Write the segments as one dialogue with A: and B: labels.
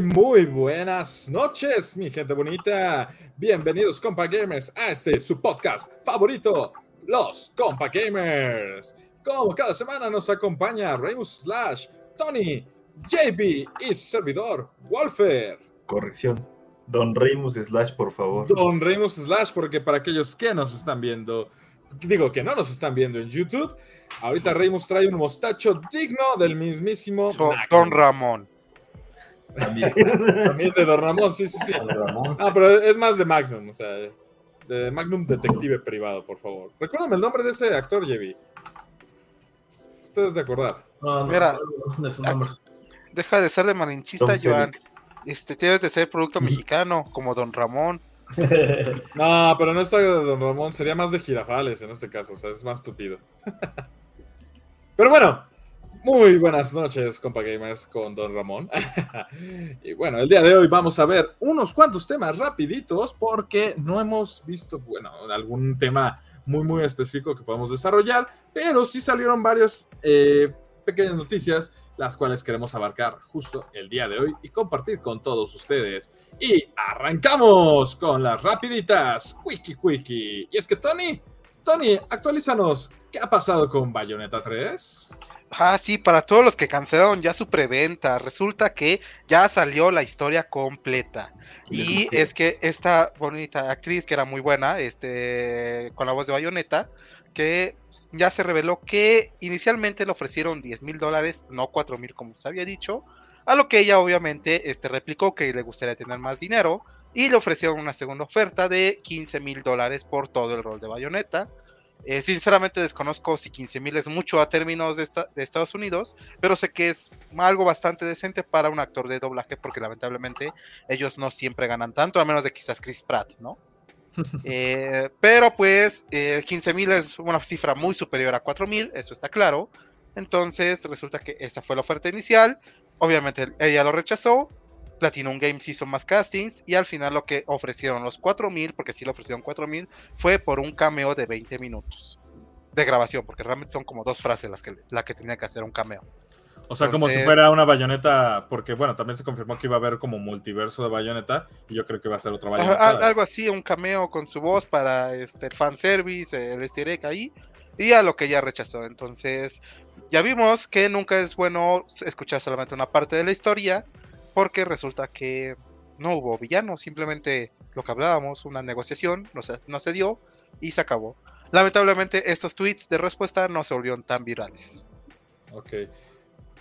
A: Muy, buenas noches, mi gente bonita. Bienvenidos, compa gamers, a este su podcast favorito, Los Compa Gamers. Como cada semana nos acompaña Remus Slash, Tony, JB y su servidor, Wolfer.
B: Corrección. Don Remus Slash, por favor.
A: Don Remus Slash, porque para aquellos que nos están viendo, digo que no nos están viendo en YouTube, ahorita Remus trae un mostacho digno del mismísimo.
C: Don Ramón.
B: También.
A: También de Don Ramón, sí, sí, sí.
B: Ramón.
A: Ah, pero es más de Magnum, o sea, de Magnum Detective Privado, por favor. Recuérdame el nombre de ese actor, Jevi. Ustedes de acordar.
D: No, no,
C: Mira.
D: no, es un nombre.
C: Deja de ser de malinchista, Joan. Este, debes de ser producto mexicano, como Don Ramón.
A: No, pero no está de Don Ramón, sería más de Girafales en este caso, o sea, es más tupido. pero bueno, muy buenas noches, compa gamers, con Don Ramón. y bueno, el día de hoy vamos a ver unos cuantos temas rapiditos porque no hemos visto, bueno, algún tema muy, muy específico que podemos desarrollar, pero sí salieron varias eh, pequeñas noticias las cuales queremos abarcar justo el día de hoy y compartir con todos ustedes. Y arrancamos con las rapiditas, quickie quickie. Y es que Tony, Tony, actualízanos, ¿qué ha pasado con Bayonetta 3?
C: Ah, sí, para todos los que cancelaron ya su preventa, resulta que ya salió la historia completa. Y es que esta bonita actriz, que era muy buena, este, con la voz de Bayonetta, que ya se reveló que inicialmente le ofrecieron 10 mil dólares, no 4 mil como se había dicho, a lo que ella obviamente este, replicó que le gustaría tener más dinero y le ofrecieron una segunda oferta de 15 mil dólares por todo el rol de Bayonetta. Eh, sinceramente desconozco si 15 mil es mucho a términos de, esta- de Estados Unidos, pero sé que es algo bastante decente para un actor de doblaje porque lamentablemente ellos no siempre ganan tanto, a menos de quizás Chris Pratt, ¿no? Eh, pero pues 15 mil es una cifra muy superior a 4 mil, eso está claro. Entonces resulta que esa fue la oferta inicial. Obviamente ella lo rechazó. Platinum Games hizo más castings y al final lo que ofrecieron los 4 mil, porque sí le ofrecieron 4 mil, fue por un cameo de 20 minutos de grabación, porque realmente son como dos frases las que, la que tenía que hacer un cameo.
A: O sea, como si
C: Entonces-
A: fuera una bayoneta, porque bueno, también se confirmó que iba a haber como multiverso de bayoneta, y yo creo que va a ser otra bayoneta.
C: al- algo así, un cameo con su voz para este, el fanservice, el easter ahí, y a lo que ella rechazó. Entonces, ya vimos que nunca es bueno escuchar solamente una parte de la historia, porque resulta que no hubo villano, simplemente lo que hablábamos, una negociación, no se, no se dio y se acabó. Lamentablemente, estos tweets de respuesta no se volvieron tan virales.
A: Ok.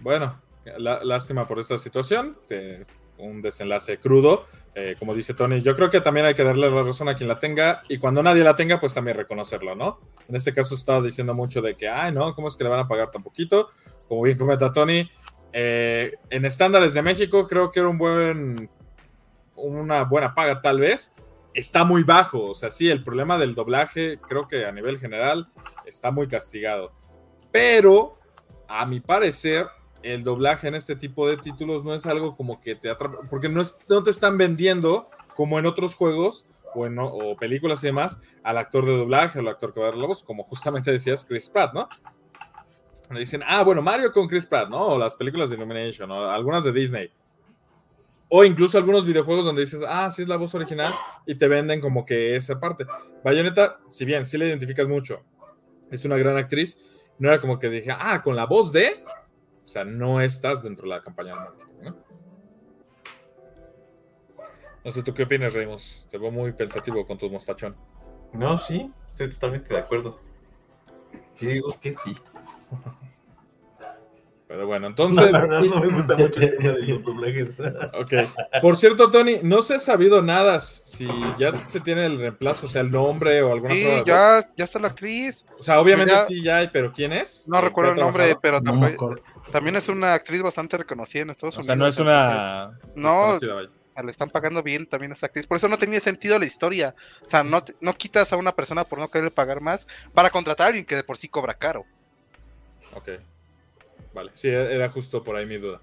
A: Bueno, lástima por esta situación. eh, un desenlace crudo. eh, como dice Tony, yo creo que también hay que darle la razón a quien la tenga. Y cuando nadie la tenga, pues también reconocerlo, ¿no? En este caso estaba diciendo mucho de que, ay, no, ¿cómo es que le van a pagar tan poquito? Como bien comenta Tony, eh, en estándares de México creo que era un buen, una buena paga tal vez. Está muy bajo, o sea, sí, el problema del doblaje creo que a nivel general está muy castigado. Pero a mi parecer, el doblaje en este tipo de títulos no es algo como que te atrapa, porque no, te están vendiendo como en otros juegos o, en, o películas y demás al actor de doblaje o al actor que va a dar la voz, como justamente decías Chris Pratt, ¿no? Dicen, ah, bueno, Mario con Chris Pratt, ¿no? O las películas de Illumination, o algunas de Disney. O incluso algunos videojuegos donde dices, ah, sí es la voz original, y te venden como que esa parte. Bayonetta, si bien sí la identificas mucho, es una gran actriz, no era como que dije, ah, con la voz de. O sea, no estás dentro de la campaña de marketing, ¿no? No sé, ¿tú qué opinas, Remus? Te veo muy pensativo con tu mostachón.
B: No, sí, estoy totalmente de acuerdo. Sí, digo que sí.
A: Pero bueno,
B: No,
A: entonces.
B: la verdad no me gusta mucho el tema de los doblajes.
A: Ok. Por cierto, Tony, no se ha sabido nada si ya se tiene el reemplazo, o sea, el nombre o alguna prueba voz.
C: ya, ya está la actriz.
A: O sea, obviamente
C: ya-
A: sí ya hay, pero ¿quién es?
C: No
A: ¿Qué
C: recuerdo el nombre,
A: trabajado?
C: pero
D: No
C: tampoco- también es una actriz bastante reconocida en Estados
A: O
C: Unidos.
A: sea, no es una.
C: No,
A: vaya.
C: le están pagando bien también a esta actriz. Por eso no tenía sentido la historia. O sea, no, te- no quitas a una persona por no querer pagar más para contratar a alguien que de por sí cobra caro.
A: Ok. Vale, sí, era justo por ahí mi duda.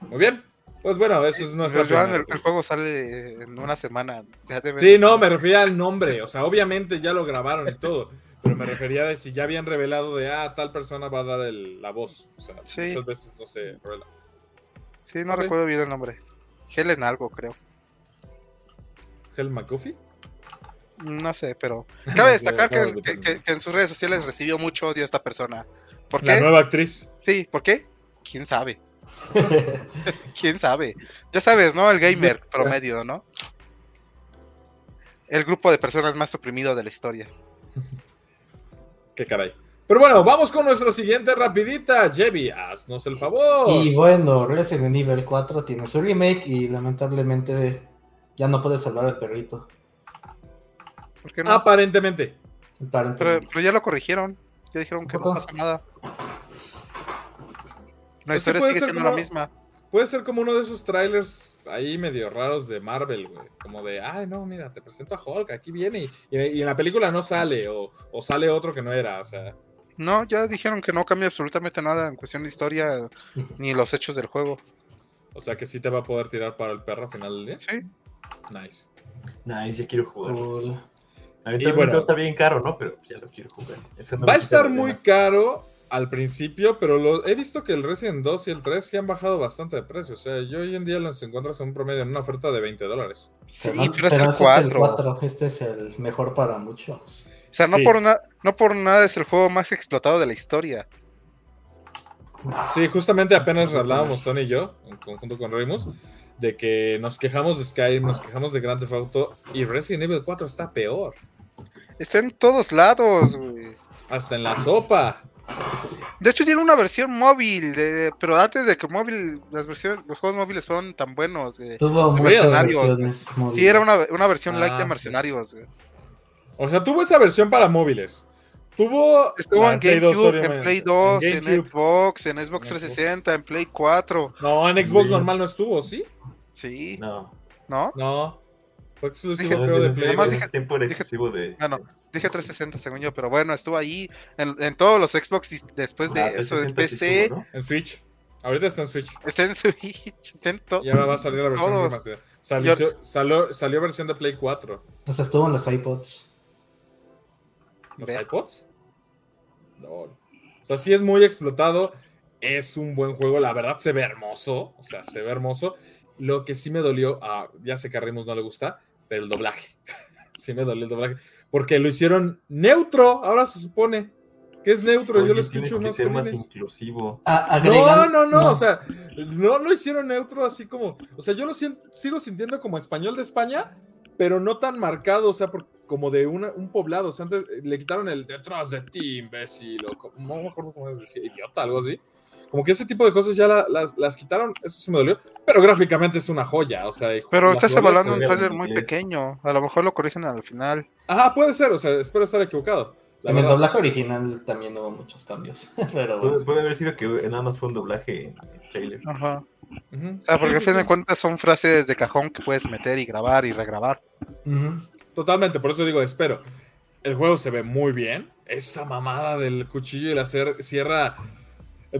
A: Muy bien. Pues bueno, eso es nuestra.
C: Pero, Joan,
A: primera
C: el, juego sale en una semana. Ya
A: Sí, no, me refería al nombre. O sea, obviamente ya lo grabaron y todo. Pero me refería de si ya habían revelado de, ah, tal persona va a dar el- la voz. O sea,
C: Sí.
A: muchas veces no se revela.
C: Sí, no recuerdo bien el nombre. Helen algo, creo.
A: Hell McGuffey.
C: No sé, pero cabe destacar
A: Acabo
C: que,
A: de
C: que- que- que en sus redes sociales recibió mucho odio a esta persona. ¿Por
A: La
C: qué?
A: nueva actriz.
C: Sí, ¿por qué? ¿Quién sabe? ¿Quién sabe? Ya sabes, ¿no? El gamer promedio, ¿no? El grupo de personas más oprimido de la historia.
A: Qué caray. Pero bueno, vamos con nuestra siguiente rapidita. Jevi, haznos el favor.
D: Y bueno, Resident Evil 4 tiene su remake y lamentablemente ya no puede salvar al perrito.
C: ¿Por qué no?
A: Aparentemente.
C: pero,
D: Aparentemente.
C: pero ya lo corrigieron. Ya dijeron que no pasa nada. La
A: Es
C: historia
A: puede
C: sigue
A: ser
C: siendo
A: como-
C: la misma.
A: Puede ser como uno de esos trailers ahí medio raros de Marvel, güey. Como de, ay, no, mira, te presento a Hulk, aquí viene. Y, y en la película no sale, o, o sale otro que no era, o sea.
C: No, ya dijeron que no cambia absolutamente nada en cuestión de historia ni los hechos del juego.
A: O sea que sí te va a poder tirar para el perro al final del día.
C: Sí.
A: Nice.
B: Nice, ya quiero jugar.
D: Cool.
B: Ahorita
A: bueno.
B: está bien caro, ¿no? Pero ya lo quiero jugar. Eso no
A: Va a estar muy caro al principio, pero lo, he visto que el Resident 2 y el 3 sí han bajado bastante de precio. O sea, yo hoy en día los encuentras en un promedio en una oferta de 20 dólares.
C: Sí, pero es el
D: este
C: 4.
D: 4. Este es el mejor para muchos.
C: O sea, no,
A: Sí.
C: por no por nada es el juego más explotado de la historia.
A: Sí, justamente apenas hablábamos Tony y yo, en conjunto con Remus, de que nos quejamos de Skyrim, nos quejamos de Grand Theft Auto y Resident Evil 4 está peor.
C: Está en todos lados, güey.
A: Hasta en la sopa.
C: De hecho, tiene una versión móvil, de- pero antes de que móvil, las versiones, los juegos móviles fueron tan buenos. eh.
D: Tuvo
C: Mercenarios. Sí, era una, una versión
A: Ah,
C: light de
A: sí.
C: Mercenarios. güey.
A: O sea, tuvo esa versión para móviles. Tuvo.
C: Estuvo en
A: Play 2,
C: GameCube, en. Play 2, en. Xbox, en Xbox
A: En Xbox.
C: 360, en Play 4.
A: No, en Xbox
B: Sí.
A: normal no estuvo, ¿sí?
C: Sí,
B: No.
C: ¿no?
A: No. Fue exclusivo,
C: Dije-
A: creo, de
B: En
A: Play.
C: Además dije-
B: tiempo era
C: dije-
B: exclusivo de.
C: Bueno, dije 360 según yo, pero bueno, estuvo ahí en, en todos los Xbox y después de
B: Ah,
C: eso en
B: 360 sí
C: PC.
B: estuvo, ¿no?
A: En Switch. Ahorita está en Switch.
C: Está en Switch, está en todo.
A: Y ahora va a salir la versión
C: Todos.
A: remastered. Salió, salió, salió versión de Play 4.
D: O sea, estuvo en los iPods.
A: ¿Los iPods? No. O sea, sí es muy explotado. Es un buen juego. La verdad se ve hermoso. O sea, se ve hermoso. Lo que sí me dolió, ah, ya sé que a Remus no le gusta, pero el doblaje. sí me dolió el doblaje. Porque lo hicieron neutro. Ahora se supone que es neutro. Yo lo escucho
B: que
A: más
B: ser más
A: jóvenes.
B: inclusivo.
D: A-
A: No, no, no, o sea, no lo hicieron neutro así como, o sea, yo lo sien- sigo sintiendo como español de España, pero no tan marcado, o sea, por- como de una- un poblado, o sea, antes eh, le quitaron el detrás de ti, imbécil, o no me acuerdo cómo es decir, idiota, algo así. Como que ese tipo de cosas ya la- las, las quitaron, eso sí me dolió, pero gráficamente es una joya, o sea.
C: Pero estás
A: se
C: un trailer muy
B: es-
C: pequeño. A lo mejor lo corrigen al final.
A: Ajá, puede ser, o sea, espero estar equivocado. la
D: En el doblaje original también hubo muchos cambios. Pero
B: Puede,
D: bueno.
B: puede haber sido que nada más fue un doblaje en el trailer.
C: Ajá.
A: Ujú.
C: O sea, porque
A: Sí,
C: a
A: sí,
C: fin de
A: sí.
C: cuentas son frases de cajón que puedes meter y grabar y regrabar.
A: Totalmente, por eso digo, espero. El juego se ve muy bien. Esa mamada del cuchillo y la sierra.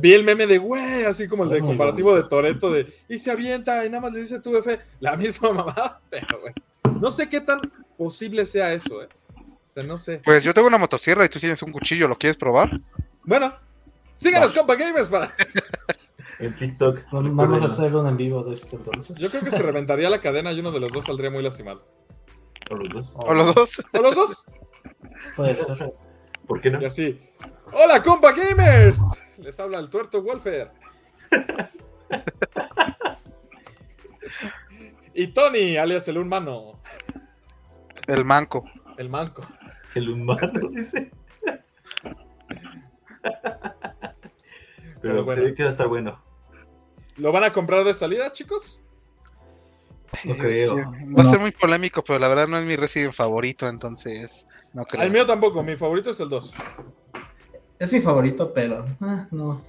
A: Vi el meme de güey, así como el de comparativo de. Toreto de y se avienta y nada más le dice tu F. La misma mamada, pero güey. No sé qué tan posible sea eso, eh. O sea, no sé.
C: Pues yo tengo una motosierra y tú tienes un cuchillo, ¿lo quieres probar?
A: Bueno, síganos, compa gamers, para.
B: En TikTok.
D: Vamos a hacer un en vivo de esto entonces.
A: Yo creo que se reventaría la cadena y uno de los dos saldría muy lastimado.
B: O los dos.
C: ¿O los dos?
A: ¿O los dos?
D: Puede ser.
B: ¿Por qué no?
A: Y así. ¡Hola, compa gamers! Les habla el tuerto Wolfer. y Tony, alias el humano,
C: El manco.
A: el manco.
B: El humano, dice. Pero
A: bueno.
B: se ve que va a estar bueno.
A: ¿Lo van a comprar de salida, chicos?
B: No creo.
C: Sí, Va a ser muy polémico, pero la verdad no es mi Resident favorito, entonces no creo.
A: Al mío tampoco, mi favorito es el 2.
D: Es mi favorito, pero ah, no.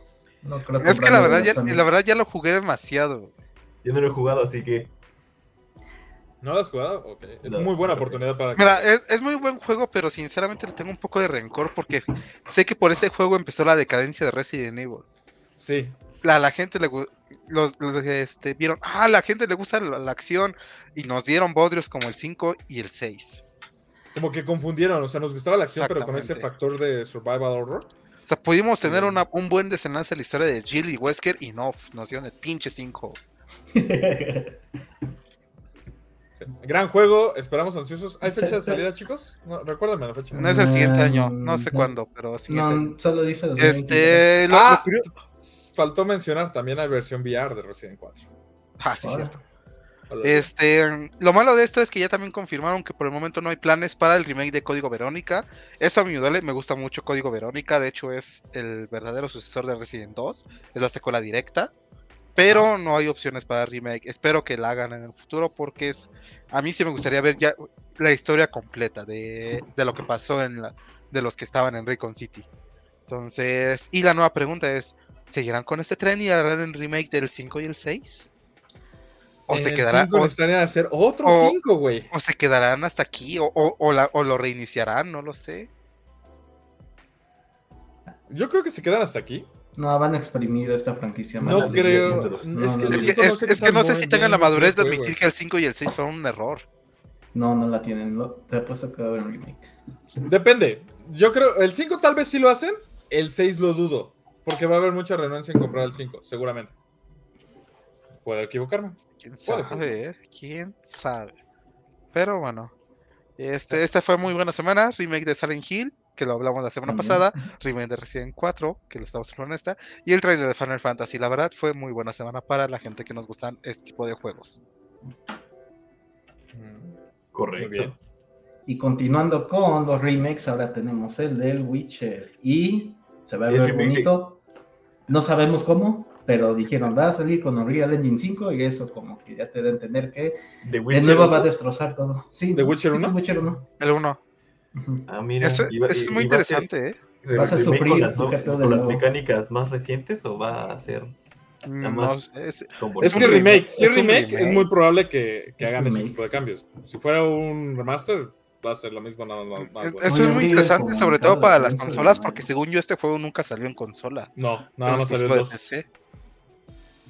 D: No creo
C: Es que la verdad, ya, la verdad ya lo jugué demasiado.
B: Yo no lo he jugado, así que.
A: ¿No lo has jugado? Ok. Es
B: No,
A: muy buena
B: no.
A: oportunidad para que...
C: Mira, es, es muy buen juego, pero sinceramente le tengo un poco de rencor porque sé que por ese juego empezó la decadencia de Resident Evil.
A: Sí.
C: A la gente le los, los, este, vieron, ah, la gente le gusta la, la acción y nos dieron bodrios como el 5 y el 6.
A: Como que confundieron, o sea, nos gustaba la acción, pero con ese factor de survival horror.
C: O sea, pudimos tener una- un buen desenlace en la historia de Jill y Wesker y no, nos dieron el pinche 5.
A: Sí. Gran juego, esperamos ansiosos. ¿Hay fecha de salida, chicos? No, recuérdame la fecha.
C: No es el siguiente año,
D: Mm,
C: no sé
D: no.
C: cuándo, pero siguiente año.
D: No, solo dice 2023.
C: Este, lo-
A: Ah,
C: lo
A: Faltó mencionar también la versión VR de Resident 4.
C: Ah, sí,
D: Ahora.
C: cierto. Este, lo malo de esto es que ya también confirmaron que por el momento no hay planes para el remake de Código Verónica. Eso a mí me duele, me gusta mucho Código Verónica, de hecho es el verdadero sucesor de Resident 2, es la secuela directa, pero no hay opciones para remake. Espero que la hagan en el futuro porque es a mí sí me gustaría ver ya la historia completa de, de lo que pasó en la, de los que estaban en Raycon City. Entonces, y la nueva pregunta es, ¿seguirán con este tren y harán el remake del 5 y el 6? ¿O se
A: En
C: quedará
A: cinco
C: o-
A: necesitarían hacer otro
C: o-
A: 5, güey.
C: o se quedarán hasta aquí, o, o- o la- o lo reiniciarán, no lo sé.
A: Yo creo que se quedan hasta aquí.
D: No, van a exprimir esta franquicia.
A: No
D: más.
A: creo.
D: No,
A: Es que,
D: no,
C: Es
D: no.
C: es-
A: sé
C: es
A: qué
C: que no sé si tengan la madurez de admitir que el 5 y el 6 fueron un error.
D: No, no la tienen. Lo, te apuesto que va a haber un remake.
A: Depende. Yo creo, el 5 tal vez sí lo hacen, el 6 lo dudo. Porque va a haber mucha renuencia en comprar el 5, seguramente. Puedo equivocarme.
C: ¿Quién sabe? eh? ¿Quién sabe? Pero bueno. Este, esta fue muy buena semana. Remake de Silent Hill, que lo hablamos la semana
D: También.
C: pasada. Remake de Resident 4, que lo estamos hablando en esta. Y el trailer de Final Fantasy. La verdad fue muy buena semana para la gente que nos gustan este tipo de juegos.
A: Muy
B: Correcto.
A: bien.
D: Y continuando con los remakes, ahora tenemos el del Witcher. Y se va a ver
B: de-
D: bonito. No sabemos cómo, pero dijeron va a salir con Unreal Engine 5 y eso como que ya te da a entender que
B: The
D: de nuevo va a destrozar todo. Sí,
A: ¿The Witcher
D: sí,
A: 1?
D: The Witcher 1.
C: El 1.
D: Ujú.
B: Ah, mira.
C: Eso,
B: iba-
C: eso es muy
B: ser
C: interesante, ¿eh?
D: Vas a sufrir,
B: con las, no-
D: de
B: con las mecánicas más recientes o va a ser
C: No es-
A: Es que
C: un
A: remake, si
C: es
A: remake,
C: remake.
A: es muy probable que, que
D: Es
A: hagan ese
D: remake.
A: tipo de cambios. Si fuera un remaster, va a ser lo mismo, nada más. más
C: es-
A: bueno.
C: eso
D: Muy
C: es muy interesante, sobre
D: en
C: todo para las
D: de
C: consolas,
D: la
C: porque según yo este juego nunca salió en consola.
A: No, nada más salió
C: de
A: 2.
C: PC.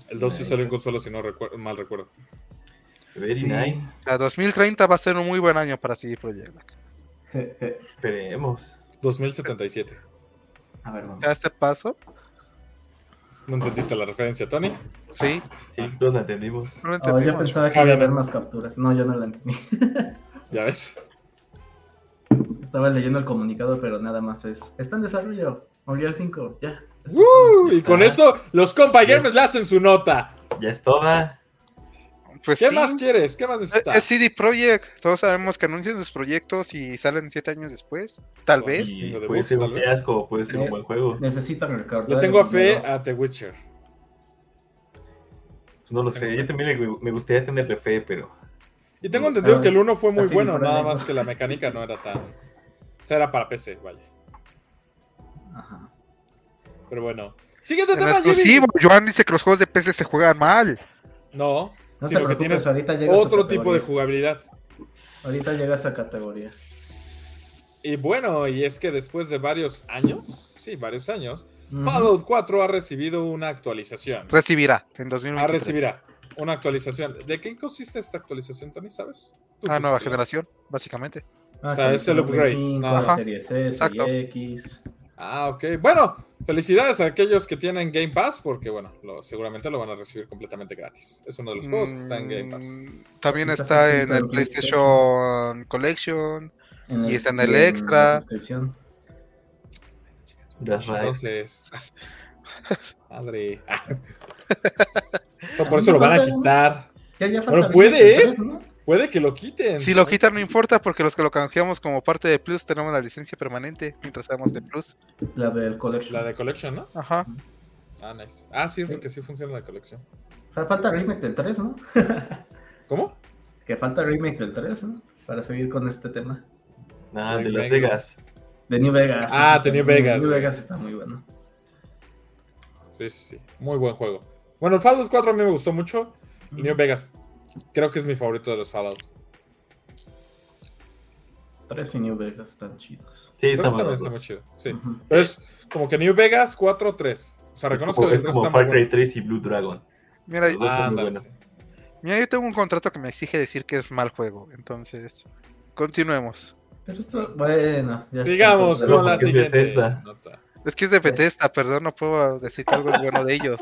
A: El 2 sí salió en consola, si no recuer- mal recuerdo.
B: Very nice.
C: O sea, 2030 va a ser un muy buen año para CD Projekt.
D: Je, je.
B: Esperemos.
A: 2077.
D: A ver, vamos.
C: ¿Ya este paso?
A: ¿No entendiste la referencia, Tony?
C: Sí,
B: Sí, todos la entendimos.
C: no lo
D: Oh, yo
C: entendimos.
D: pensaba que
A: Ah,
D: iba a haber más capturas. No, yo no la entendí.
A: ¿Ya ves?
D: Estaba leyendo el comunicado, pero nada más es. Está en desarrollo. Unreal 5, ya.
A: Y con eso, los compa gamers le hacen su nota.
B: Ya es toda.
C: Pues
A: ¿Qué
C: sí,
A: más quieres? ¿Qué más
C: es-
A: necesitas?
C: es CD Projekt. Todos sabemos que anuncian sus proyectos y salen siete años después. Tal vez.
B: Y puede ser un fiasco, puede ser un buen juego.
D: Necesitan recordar.
A: Le tengo
D: el
A: fe a The Witcher.
B: No lo sé, yo también me gustaría tenerle fe, pero
A: Y tengo entendido que el 1 fue muy
D: Así
A: bueno, nada más que la mecánica no era tan. O sea, era para PC, vaya.
D: Ajá.
A: Pero bueno. Siguiente
C: En
A: tema,
C: exclusivo,
A: Jimmy.
C: Joan dice que los juegos de PC se juegan mal.
A: No,
D: No
A: sino
D: te
A: que tienes
D: ahorita
A: otro tipo de jugabilidad.
D: Ahorita llega esa categoría.
A: Y bueno, y es que después de varios años, sí, varios años. Fallout 4 ha recibido una actualización.
C: Recibirá en
A: Ah,
C: 2023.
A: recibirá una actualización. ¿De qué consiste esta actualización, Tony? ¿Sabes? Tú
C: Ah, nueva generación, básicamente.
D: Ah,
A: O sea, es el upgrade.
D: 5,
A: Ajá.
D: la Series S,
C: Exacto.
D: y X.
A: Ah, ok. Bueno, felicidades a aquellos que tienen Game Pass, porque bueno, lo- seguramente lo van a recibir completamente gratis. Es uno de los juegos que está en Game Pass.
C: Mm, También
D: Está
C: en el PlayStation Collection. Y está en el extra.
A: Entonces, madre. No, por eso lo van a quitar.
D: Ya, ya falta
A: Bueno, puede, ¿eh?
D: 3, ¿no?
A: Puede que lo quiten.
C: Si lo quitan no importa porque los que lo canjeamos como parte de Plus tenemos la licencia permanente mientras seamos de Plus.
D: La del Collection.
A: La de Collection, ¿no?
C: Ajá.
A: Ah, nice. Ah, cierto
D: Sí.
A: que sí funciona la colección.
D: O sea, falta remake del 3, ¿no?
A: ¿Cómo?
D: que falta remake del 3, ¿no? Para seguir con este tema.
B: Nada, de. Las Vegas.
D: De New Vegas.
A: Ah,
D: sí,
A: de New Vegas,
D: New. Vegas está muy bueno.
A: Sí, sí, sí. Muy buen juego. Bueno, el Fallout 4 a mí me gustó mucho. El New Vegas creo que es mi favorito de los Fallout.
D: 3 y New Vegas están chidos.
B: Sí, está bueno.
A: está muy chido. Sí.
D: Ujú.
A: Pero es como que New Vegas 4-3. O sea,
B: Es
A: reconozco
B: como,
A: que
B: es
A: 3
B: como
A: está
B: Far Cry
A: bueno.
B: 3 y Blue Dragon.
C: Mira,
B: Los dos son
A: Ah,
B: muy buenos.
C: mira, yo tengo un contrato que me exige decir que es mal juego. Entonces, continuemos.
D: Pero esto, bueno. ya
A: Sigamos
D: está,
A: con
D: pero-
A: la
B: es
A: siguiente nota.
C: Es que es de Bethesda, perdón, no puedo decir que algo es bueno de ellos.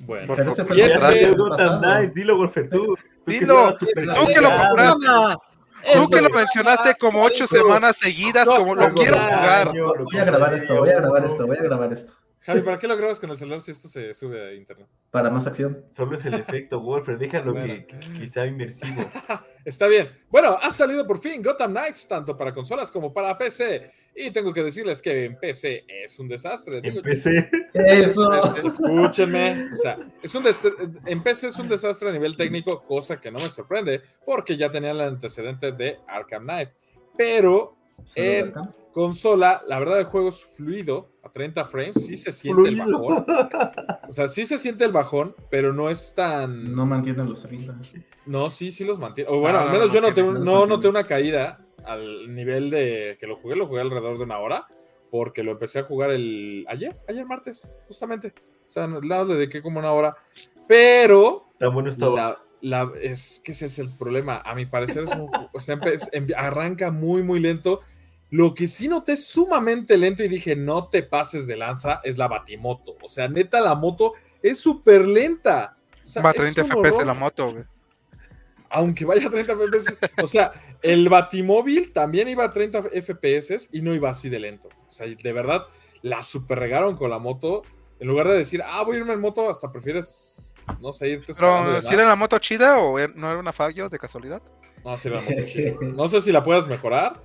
A: Bueno,
D: Pero ese fue
A: Y
D: el
A: ese-.
B: Knight, dilo, Wolfer, tú. Que
C: Dilo, tú que lo compraste. Tú que lo mencionaste como ocho semanas seguidas,
A: no,
C: como lo quiero jugar.
D: Voy a grabar esto, voy a grabar esto, voy a grabar esto.
A: Javi, ¿para qué lo grabas con el celular si esto se sube a internet?
D: Para más acción.
B: Solo es el efecto, Wolfer, déjalo
A: Bueno.
B: que, que sea inmersivo.
A: Está bien. Bueno, ha salido por fin Gotham Knights, tanto para consolas como para PC. Y tengo que decirles que en PC es un desastre. Digo,
B: Empecé.
D: Eso.
A: Escúchenme. O sea, es un des- en PC es un desastre a nivel técnico, cosa que no me sorprende, porque ya tenía el antecedente de Arkham Knight. Pero En- consola, la verdad, el juego es fluido a 30 frames. Sí se siente el bajón. O sea, sí se siente el bajón, pero no es tan.
D: No mantienen los 30.
A: No, sí, sí los mantiene. O bueno,
C: No,
A: al
C: no,
A: menos
C: no
A: yo noté,
D: no
A: no noté una caída al nivel de que lo jugué, lo jugué alrededor de una hora, porque lo empecé a jugar el ayer, ayer martes, justamente. O sea, no- le dediqué como una hora. Pero
B: Tan bueno estaba.
A: la, la- es que ese es el problema. A mi parecer es un, o sea, empe- arranca muy, muy lento. Lo que sí noté sumamente lento y dije, no te pases de lanza, es la batimoto. O sea, neta, la moto es súper lenta. O sea,
C: Va a
A: es
C: 30
A: un
C: FPS la moto, güey.
A: aunque vaya a 30 FPS. O sea, el Batimóvil también iba a 30 FPS y no iba así de lento. O sea, de verdad, la super regaron con la moto. En lugar de decir, ah, voy a irme en moto, hasta prefieres, no sé, irte
C: Pero, ¿si era la moto chida o er- no era una fallo de casualidad?
A: No, sí era una moto chida. No sé si la puedas mejorar,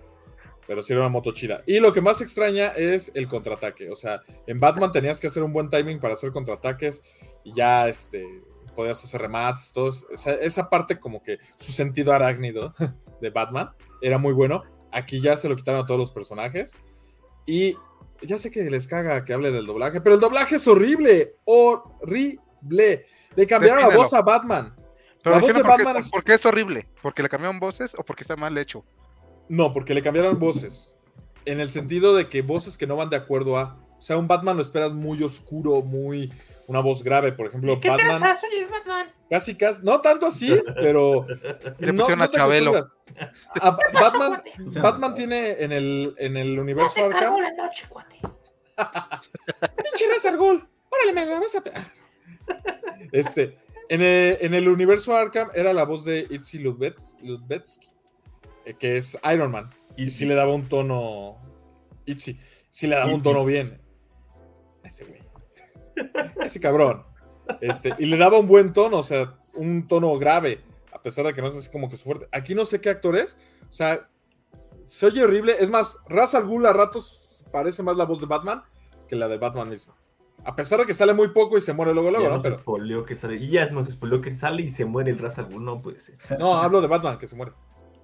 A: pero sí era una moto chida. Y lo que más extraña es el contraataque. O sea, en Batman tenías que hacer un buen timing para hacer contraataques y ya este, podías hacer remates, todo. Esa, esa parte como que su sentido arácnido de Batman era muy bueno. Aquí ya se lo quitaron a todos los personajes. Y ya sé que les caga que hable del doblaje, pero el doblaje es horrible. Horrible. Le cambiaron la voz a Batman.
C: Pero
A: La voz
C: dijeron
A: de
C: por, qué,
A: es-
C: por qué es horrible. ¿Porque le cambiaron voces o porque está mal hecho?
A: No, porque le cambiaron voces. En el sentido de que voces que no van de acuerdo a. O sea, un Batman lo esperas muy oscuro, muy. Una voz grave, por ejemplo, Batman. Casi, casi. No tanto así, pero.
C: Le
A: no-
C: pusieron
A: no
C: a Chabelo.
A: A Batman, Batman tiene en el, en el universo Arkham. ¡Pinche Ghul! ¡Órale, me la vas a pegar! Este. En el, en el universo Arkham era la voz de Itzy Lubet- Lubetsky, que es Iron Man. Y sí le daba un tono. Itzy. Sí le daba un tono bien. Ese güey. Ese cabrón. Este, y le daba un buen tono, o sea, un tono grave. A pesar de que no es así como que su fuerte. Aquí no sé qué actor es. O sea, se oye horrible. Es más, Ra's al Ghul a ratos parece más la voz de Batman que la de Batman mismo. A pesar de que sale muy poco y se muere luego, luego,
B: ya
A: ¿no?
B: nos
A: Pero
B: que sale. Y ya nos spoileó que sale y se muere el Ra's al Ghul, No puede ser.
A: no, hablo de Batman que se muere.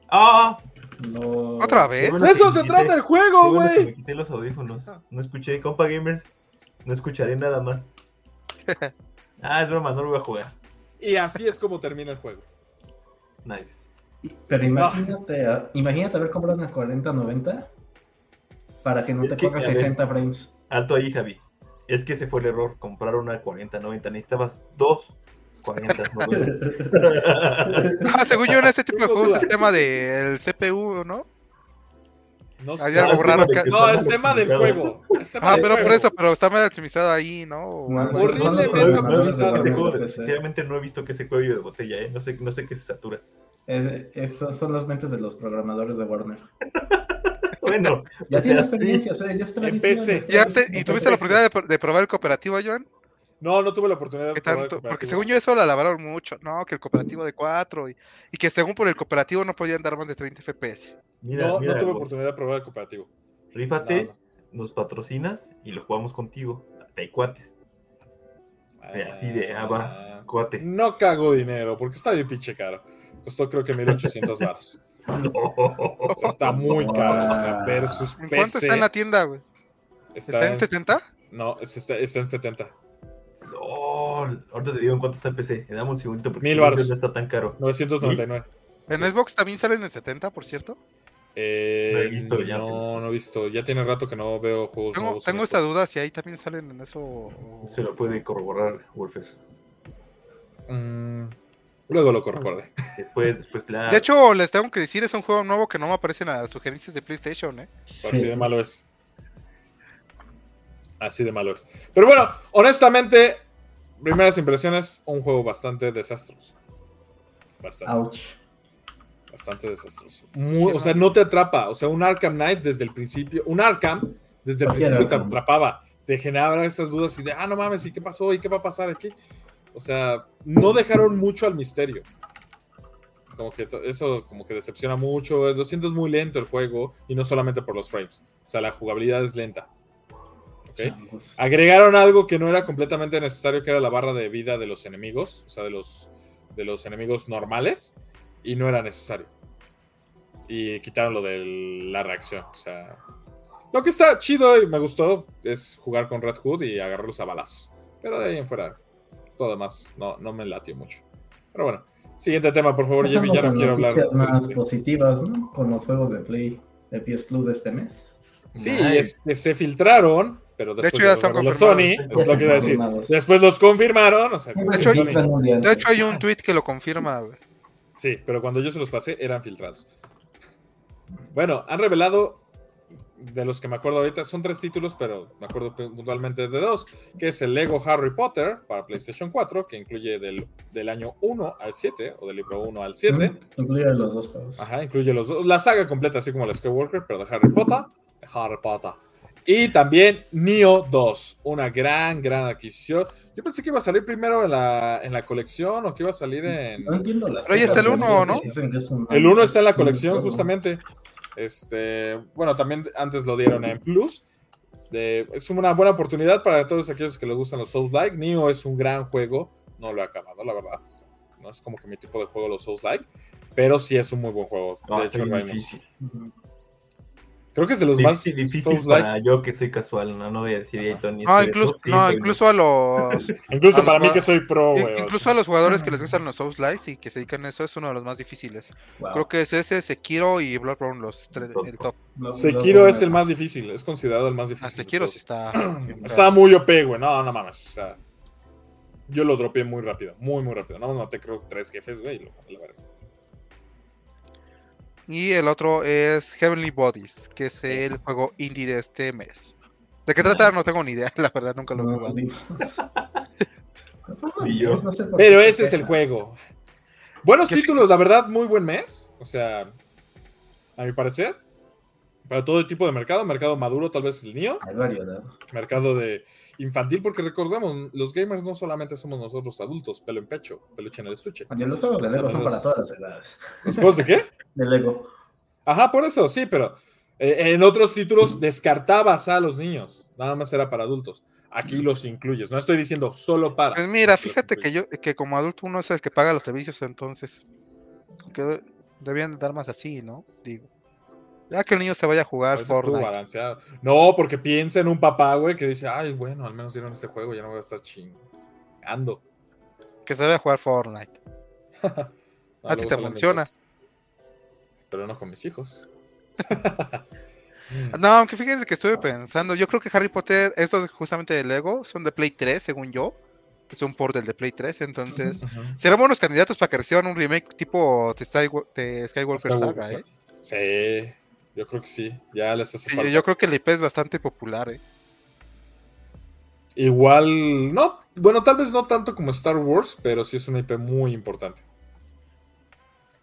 B: ¡Ah!
D: No.
C: ¿Otra vez?
B: Bueno,
A: ¡De eso se
B: quité-
A: trata el juego,
B: bueno
A: güey!
B: me quité los audífonos. No escuché, compa gamers. No escucharé nada más. Ah, es broma, no lo voy a jugar.
A: Y así es como termina el juego.
B: Nice.
D: Pero imagínate, a- imagínate haber comprado una 4090 para que no
B: Es
D: te
B: que,
D: ponga
B: a ver.
D: 60 frames.
B: Alto ahí, Javi. Es que ese fue el error. Comprar una 40-90. Necesitabas dos 40-90.
C: Ah, según yo en este tipo de juegos es tema del CPU, ¿no?
A: No sé.
C: algo
B: Ah,
C: raro que-
A: No, es tema del juego. Es tema
C: Ah,
A: del
C: pero por eso, pero está mal optimizado ahí, ¿no?
A: Horriblemente optimizado.
B: Sinceramente, no he visto que ese cuello de botella, ¿eh? No sé, no sé qué se satura.
D: Es- esos son los mentes de los programadores de Warner.
B: Bueno,
D: Ya
B: o
D: tiene
B: sea, sí.
D: experiencia, o sea, ya está
A: En
D: diciendo,
A: PC.
D: está
C: ¿Ya
D: diciendo
C: ¿Y tuviste la oportunidad de, de probar el cooperativo, Joan?
A: No, no tuve la oportunidad de
C: ¿Qué
A: probar el
C: tanto? Porque según yo eso la lavaron mucho, ¿no? Que el cooperativo de 4 y, y que según por el cooperativo no podían dar más de 30 FPS.
B: Mira,
A: no,
B: mira,
A: no tuve oportunidad de probar el cooperativo.
B: rífate,
A: No, no.
B: nos patrocinas y lo jugamos contigo. Hay cuates, Eh, así de, ah, va. cuate.
A: No cago dinero, porque está bien pinche caro. Costó creo que 1800 baros. O sea, está muy caro. o sea, versus
C: ¿En
A: PC.
C: cuánto está en la tienda, güey? ¿Está en 70?
A: No, es- está, está en 70.
B: Ahorita te digo en cuánto está el PC. Me dame un segundito porque
A: Mil varos.
B: no está tan caro.
A: 999.
C: ¿En
A: Sí.
C: Xbox también salen en 70, por cierto?
A: Eh,
B: No he visto ya,
A: No, he visto. Ya tiene rato que no veo juegos
C: Tengo,
A: nuevos. en
C: tengo
A: esto.
C: esa duda si ahí también salen en eso. o-
B: Se lo puede corroborar Wolfer.
A: Mm, luego lo corroboraré.
B: Después, después, claro.
C: De hecho, les tengo que decir, es un juego nuevo que no me aparece en las sugerencias de PlayStation, ¿eh?
A: Por si de malo es. Así de malo es. Pero bueno, honestamente, primeras impresiones, un juego bastante desastroso. Bastante.
D: Ouch.
A: Bastante desastroso. Muy- o sea, no te atrapa. O sea, un Arkham Knight desde el principio, un Arkham desde el principio te atrapaba. Te generaba esas dudas y de, ah, no mames, ¿y qué pasó? ¿Y qué va a pasar aquí? O sea, no dejaron mucho al misterio. Como que eso como que decepciona mucho. Lo sientes muy lento el juego y no solamente por los frames. O sea, la jugabilidad es lenta. Agregaron algo que no era completamente necesario, que era la barra de vida de los enemigos, o sea, de los, de los enemigos normales, y no era necesario. Y quitaron lo de la reacción, o sea... Lo que está chido y me gustó es jugar con Red Hood y agarrarlos a balazos. Pero de ahí en fuera, todo demás no, no me latió mucho. Pero bueno, siguiente tema, por favor, Jimmy, ya no quiero hablar.
D: más
A: triste.
D: positivas, ¿no? Con los juegos de Play de PS Plus de este mes.
A: Sí,
B: Nice.
A: es que se filtraron, pero después
C: hecho, ya
A: los
C: están confirmados.
A: Sony, es lo que iba a decir. Después los confirmaron, o sea,
C: De hecho, De hay un tweet que lo confirma, güey.
A: Sí, pero cuando yo se los pasé eran filtrados. Bueno, han revelado, de los que me acuerdo ahorita, son tres títulos, pero me acuerdo puntualmente de dos, que es el Lego Harry Potter para PlayStation 4, que incluye del, del año 1 al 7, o del libro 1 al 7.
D: Ujú, Incluye los dos juegos.
A: Ajá, incluye los dos, la saga completa, así como la Skywalker, pero de Harry Potter. De Harry Potter. Y también Neo 2, una gran, gran adquisición. Yo pensé que iba a salir primero en la, en la colección o que iba a salir en...
D: No entiendo las
C: Pero ahí está el
D: quejas de
C: uno,
D: los
C: ¿no?
D: es
A: El 1 está en la colección, justamente. Este, bueno, también antes lo dieron en Plus. De- es una buena oportunidad para todos aquellos que les gustan los Souls-like. Neo es un gran juego. No lo he acabado, la verdad. O sea, no es como que mi tipo de juego los Souls-like. Pero sí es un muy buen juego.
B: No,
A: de hecho, Raimus.
B: difícil.
A: Creo que es de los más
B: Difícil, difícil
A: Souls-like.
B: para yo que soy casual, no, no voy a decir ahí, Tony.
C: No,
B: este,
C: incluso, no, incluso a los.
A: Incluso
C: a
A: para
C: los
A: mí que soy pro, güey.
C: Incluso a los jugadores que les gustan los Souls Likes y que se dedican a eso es uno de los más difíciles.
D: Wow.
C: Creo que es ese, Sekiro y Bloodborne los tres,
B: Top.
C: el top.
A: Sekiro es el más difícil. Es considerado el más difícil.
C: Ah, Sekiro sí está.
A: Estaba muy OP, güey. No, no mames. O sea, yo lo dropeé muy rápido. Muy, muy rápido. Nada más maté, creo, tres jefes, güey. y lo la verga.
C: Y el otro es Heavenly Bodies, que es el juego indie de este mes. ¿De qué trata? No tengo ni idea, la verdad, nunca lo he jugado.
B: Y yo.
A: Pero ese es el juego. Buenos
C: ¿Qué
A: títulos, la verdad, muy buen mes. O sea, a mi parecer. Para todo tipo de mercado. Mercado maduro, tal vez el niño.
D: Hay variedad.
A: Mercado de infantil, porque recordemos, los gamers no solamente somos nosotros adultos, pelo en pecho, peluche en el estuche.
D: Oye, los juegos de Lego son
A: Los-
D: para todas las edades.
A: ¿Los juegos de qué?
D: De Lego.
A: Ajá, por eso, sí, pero eh, en otros títulos descartabas a los niños. Nada más era para adultos. Aquí los incluyes. No estoy diciendo solo para.
C: Pues mira, fíjate que yo, que como adulto uno es el que paga los servicios, entonces. Que debían de dar más así, ¿no? Digo. Ya que el niño se vaya a jugar
A: Pues
C: Fortnite.
A: balanceado. No, porque piensa en un papá, güey, que dice, ay, bueno, al menos dieron este juego, ya no voy a estar chingando.
C: Que se vaya a jugar Fortnite.
A: No,
C: A ti te funciona.
A: Pero no con mis hijos.
C: No, aunque fíjense que estuve pensando, yo creo que Harry Potter, estos justamente de Lego, son de Play 3, según yo. Es un port del de Play 3, entonces
A: Ujú.
C: serán buenos candidatos para que reciban un remake tipo de Skywalker
A: Skywalker
C: Saga, ¿eh?
A: Sí, yo creo que sí. Ya les hace
C: Sí,
A: falta.
C: yo creo que el IP es bastante popular, ¿eh?
A: Igual, no, bueno, tal vez no tanto como Star Wars, pero sí es una IP muy importante.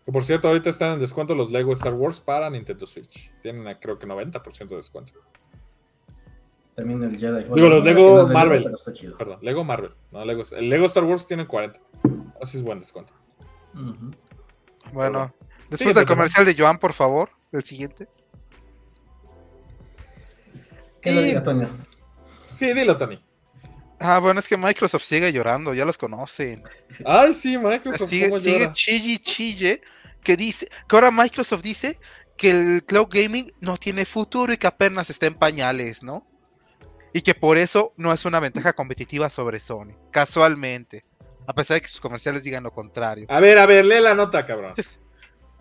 A: Que por cierto, ahorita están en descuento los Lego Star Wars para Nintendo Switch. Tienen a, creo que 90% de descuento.
D: También el Jedi.
A: Digo, los Lego
D: no
A: Marvel.
D: pero está chido.
A: Perdón, Lego Marvel. No, Lego, el Lego Star Wars tiene 40. Así es buen descuento.
C: Bueno, después del comercial de Joan, por favor, el siguiente.
D: Que lo
A: Y-
D: diga, Toño.
A: Sí, dilo, Tony.
C: Ah, bueno, es que Microsoft sigue llorando, ya los conocen.
A: Ay, sí, Microsoft.
C: Sigue,
A: ¿cómo
C: sigue chille, chille, que dice, que ahora Microsoft dice que el cloud gaming no tiene futuro y que apenas está en pañales, ¿no? Y que por eso no es una ventaja competitiva sobre Sony, casualmente. A pesar de que sus comerciales digan lo contrario.
A: A ver, a ver, lee la nota, cabrón.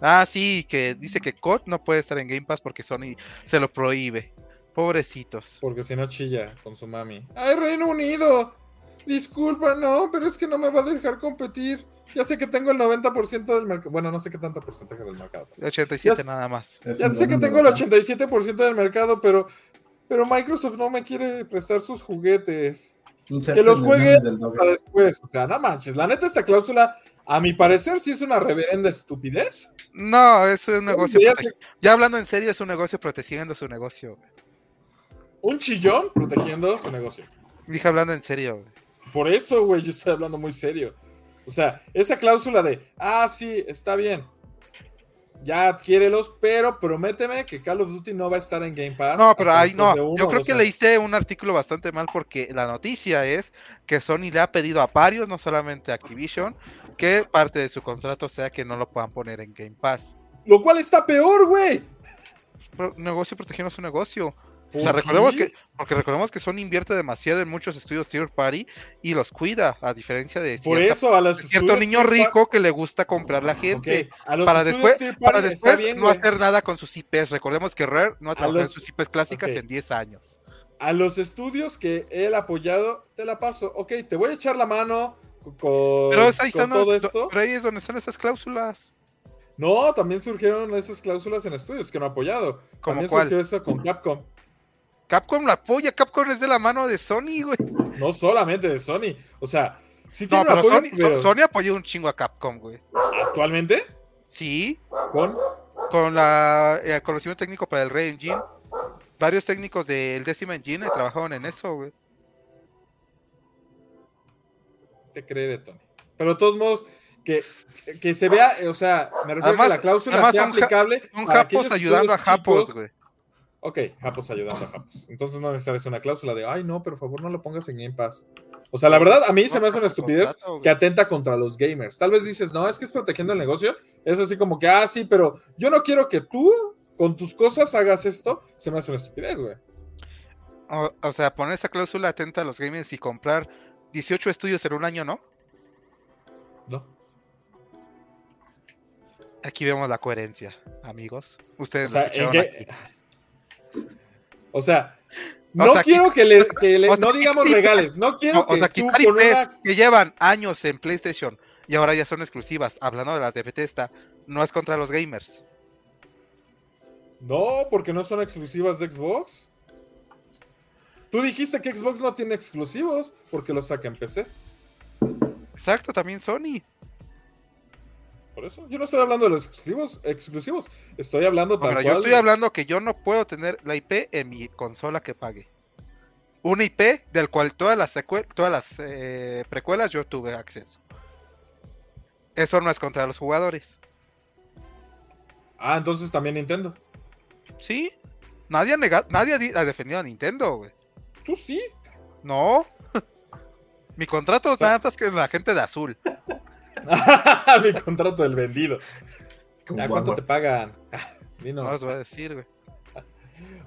C: Ah, sí, que dice que COD no puede estar en Game Pass porque Sony se lo prohíbe. Pobrecitos.
A: Porque si no chilla con su mami. ¡Ay, Reino Unido! Disculpa, no, pero es que no me va a dejar competir. Ya sé que tengo el 90% del mercado. Bueno, no sé qué tanto porcentaje del mercado.
C: 87
A: Ya-
C: nada más.
D: Es
A: Ya
D: un
A: sé que tengo el
D: número,
A: 87% del mercado, pero pero Microsoft no me quiere prestar sus juguetes. Que los
E: el
A: juegue para después. O sea, no manches. La neta, esta cláusula, a mi parecer, sí es una reverenda estupidez.
C: No, es un negocio. Ya hablando en serio, es un negocio protegiendo su negocio.
A: Un chillón protegiendo su negocio.
C: Dije hablando en serio. güey.
A: Por eso, güey, yo estoy hablando muy serio. O sea, esa cláusula de, ah, sí, está bien. Ya adquiérelos, pero prométeme que Call of Duty no va a estar en Game Pass.
C: No, pero ahí no.
A: uno
C: Yo creo que
A: años.
C: leíste un artículo bastante mal porque la noticia es que Sony le ha pedido a varios, no solamente a Activision, que parte de su contrato sea que no lo puedan poner en Game Pass.
A: Lo cual está peor, güey.
C: Negocio protegiendo su negocio. O
A: ¿Por
C: sea, recordemos que, porque recordemos que Sony invierte demasiado en muchos estudios third party y los cuida, a diferencia de
A: Por
C: cierta-
A: eso a los
C: de cierto niño rico que le gusta comprar la gente. Para después, para después
A: bien,
C: no
A: güey.
C: hacer nada con sus IPs. Recordemos que Rare no ha trabajado
A: los-
C: en sus IPs clásicas en 10 años.
A: A los estudios que él ha apoyado, te la paso. Ok, te voy a echar la mano con,
C: Pero ahí,
A: con todo
C: los-
A: esto.
C: pero ahí es donde están esas cláusulas.
A: No, también surgieron esas cláusulas en estudios que no ha apoyado.
C: ¿Como
A: También
C: cuál?
A: surgió eso con Capcom.
C: Capcom la apoya, Capcom es de la mano de Sony, güey.
A: No solamente de Sony. O sea, sí
C: No,
A: tiene
C: pero
A: apoyo,
C: Sony,
A: pero
C: Sony apoyó un chingo a Capcom, güey.
A: actualmente
C: Sí,
A: con
C: con la eh, conocimiento técnico para el Rey Engine. Varios técnicos del décimo Engine trabajaron en eso, güey.
A: te creeré, Tony. Pero de todos modos, que, que se vea, o sea, me refiero a
C: Además-
A: que la cláusula sea aplicable.
C: Son japos ayudando a japos, güey.
A: Ok, japos ayudando a japos. Entonces no necesitas una cláusula de, ay, no, pero por favor no lo pongas en Game Pass. O sea, la verdad, a mí se me hace una estupidez que atenta contra los gamers. Tal vez dices, no, es que es protegiendo el negocio. Es así como que, ah, sí, pero yo no quiero que tú con tus cosas hagas esto. Se me hace una estupidez, güey.
C: O, o sea, poner esa cláusula atenta a los gamers y comprar 18 estudios en un año, ¿no?
A: No.
C: Aquí vemos la coherencia, amigos.
A: O
C: Ustedes
A: sea,
C: lo
A: en
C: escucharon aquí.
A: O sea,
C: O
A: no
C: sea,
A: quiero que le, que le-
C: o sea,
A: no digamos regales. No quiero
C: O,
A: que
C: sea,
A: tú con una
C: que llevan años en PlayStation y ahora ya son exclusivas, hablando de las de Bethesda, no es contra los gamers.
A: No, porque no son exclusivas de Xbox. Tú dijiste que Xbox no tiene exclusivos porque los saca en PC.
C: Exacto, también Sony.
A: Por eso, yo no estoy hablando de los exclusivos, exclusivos. Estoy hablando
C: No,
A: tal cual.
C: yo estoy hablando que yo no puedo tener la IP en mi consola que pague. Una IP del cual todas las, todas las eh, precuelas yo tuve acceso. Eso no es contra los jugadores.
A: Ah, entonces también Nintendo.
C: ¿Sí? Nadie ha, nega- nadie ha di- ha defendido a Nintendo, güey.
A: Tú sí.
C: No. Mi contrato es
A: sea-
C: nada más que la gente de azul.
A: Mi contrato del vendido. ¿A cuánto te pagan? Dinos.
C: No les voy a decir, güey.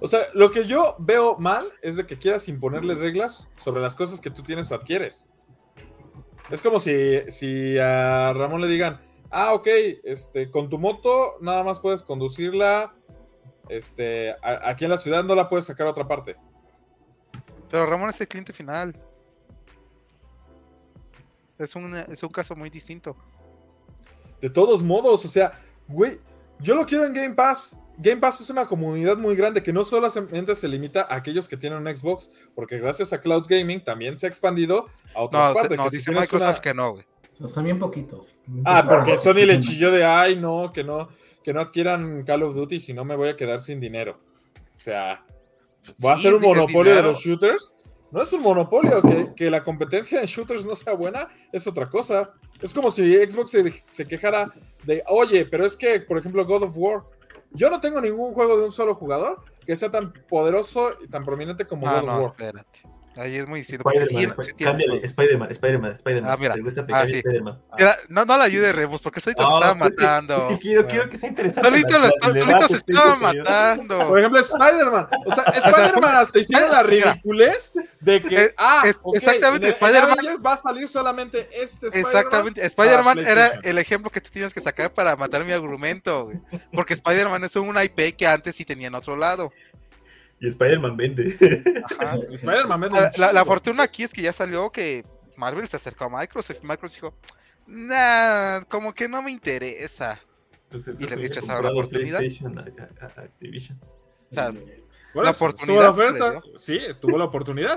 A: O sea, lo que yo veo mal es de que quieras imponerle reglas sobre las cosas que tú tienes o adquieres. Es como si, si a Ramón le digan, ah, ok, este, con tu moto nada más puedes conducirla, este, a- aquí en la ciudad no la puedes sacar a otra parte.
C: Pero Ramón es el cliente final. Es un, es un caso muy distinto.
A: De todos modos, o sea, güey, yo lo quiero en Game Pass. Game Pass es una comunidad muy grande que no solamente se limita a aquellos que tienen un Xbox, porque gracias a Cloud Gaming también se ha expandido a otras
C: No,
A: partes.
C: no
A: que si
C: dice
A: tienes
C: Microsoft
A: una-
C: que no, güey.
E: Son bien poquitos. Bien
A: Ah,
E: poquitos.
A: porque Sony le chilló de, ay, no, que no, que no adquieran Call of Duty, si no me voy a quedar sin dinero. O sea,
C: Pues
A: ¿voy a
C: sí,
A: hacer un monopolio de los shooters? No es un monopolio, que, que la competencia en shooters no sea buena, es otra cosa. Es como si Xbox se, se quejara de, oye, pero es que, por ejemplo, God of War, yo no tengo ningún juego de un solo jugador que sea tan poderoso y tan prominente como
C: Ah,
A: God
C: no,
A: of War.
C: espérate. Ahí es muy distinto. sí,
B: Spider-Man,
C: sí
B: cámbiale, Spider-Man, Spider-Man, Spider-Man.
C: Ah, mira. Ah, sí.
B: Spider-Man. Ah.
C: Mira, no, no la ayude Rebus, porque solito se
B: No,
C: estaba
B: pues
C: matando.
B: quiero,
A: Bueno.
B: quiero que sea interesante.
C: Solito,
B: la-
C: está- solito se estaba matando.
A: Por ejemplo, Spider-Man. O sea, Spider-Man hasta hicieron la ridiculez de que,
C: Es-
A: ah,
C: es-
A: ok,
C: exactamente,
A: en- en
C: Spider-Man-
A: va a salir solamente este Spider-Man.
C: Exactamente, Spider-Man era el ejemplo que tú tienes que sacar para matar mi argumento, güey. Porque Spider-Man es una IP que antes sí tenía en otro lado.
B: Y Spider-Man vende.
C: Ajá.
A: Spider-Man vende
C: La, fortuna aquí es que ya salió que Marvel se acercó a Microsoft y Microsoft dijo, nah, como que no me interesa.
B: Entonces,
C: Y le rechazaron la oportunidad.
B: PlayStation a- a- a Activision.
C: O sea,
A: Por
C: La oportunidad
A: estuvo la oferta. Sí, estuvo la oportunidad.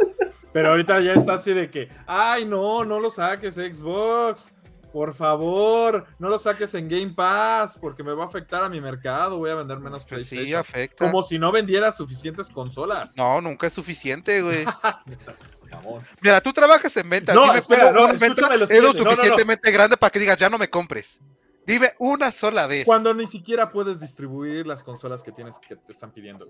A: Pero ahorita ya está así de que, ay, no, no lo saques Xbox. Por favor, no lo saques en Game Pass porque me va a afectar a mi mercado. Voy a vender menos
C: Pues sí, afecta.
A: Como si no vendiera suficientes consolas.
C: No, nunca es suficiente, güey. Mira, tú trabajas en ventas.
A: No,
C: Dime
A: espera, no,
C: un evento
A: escúchame lo
C: es lo.
A: No, no,
C: suficientemente grande para que digas, ya no me compres. Dime una sola vez.
A: Cuando ni siquiera puedes distribuir las consolas que tienes que te están pidiendo.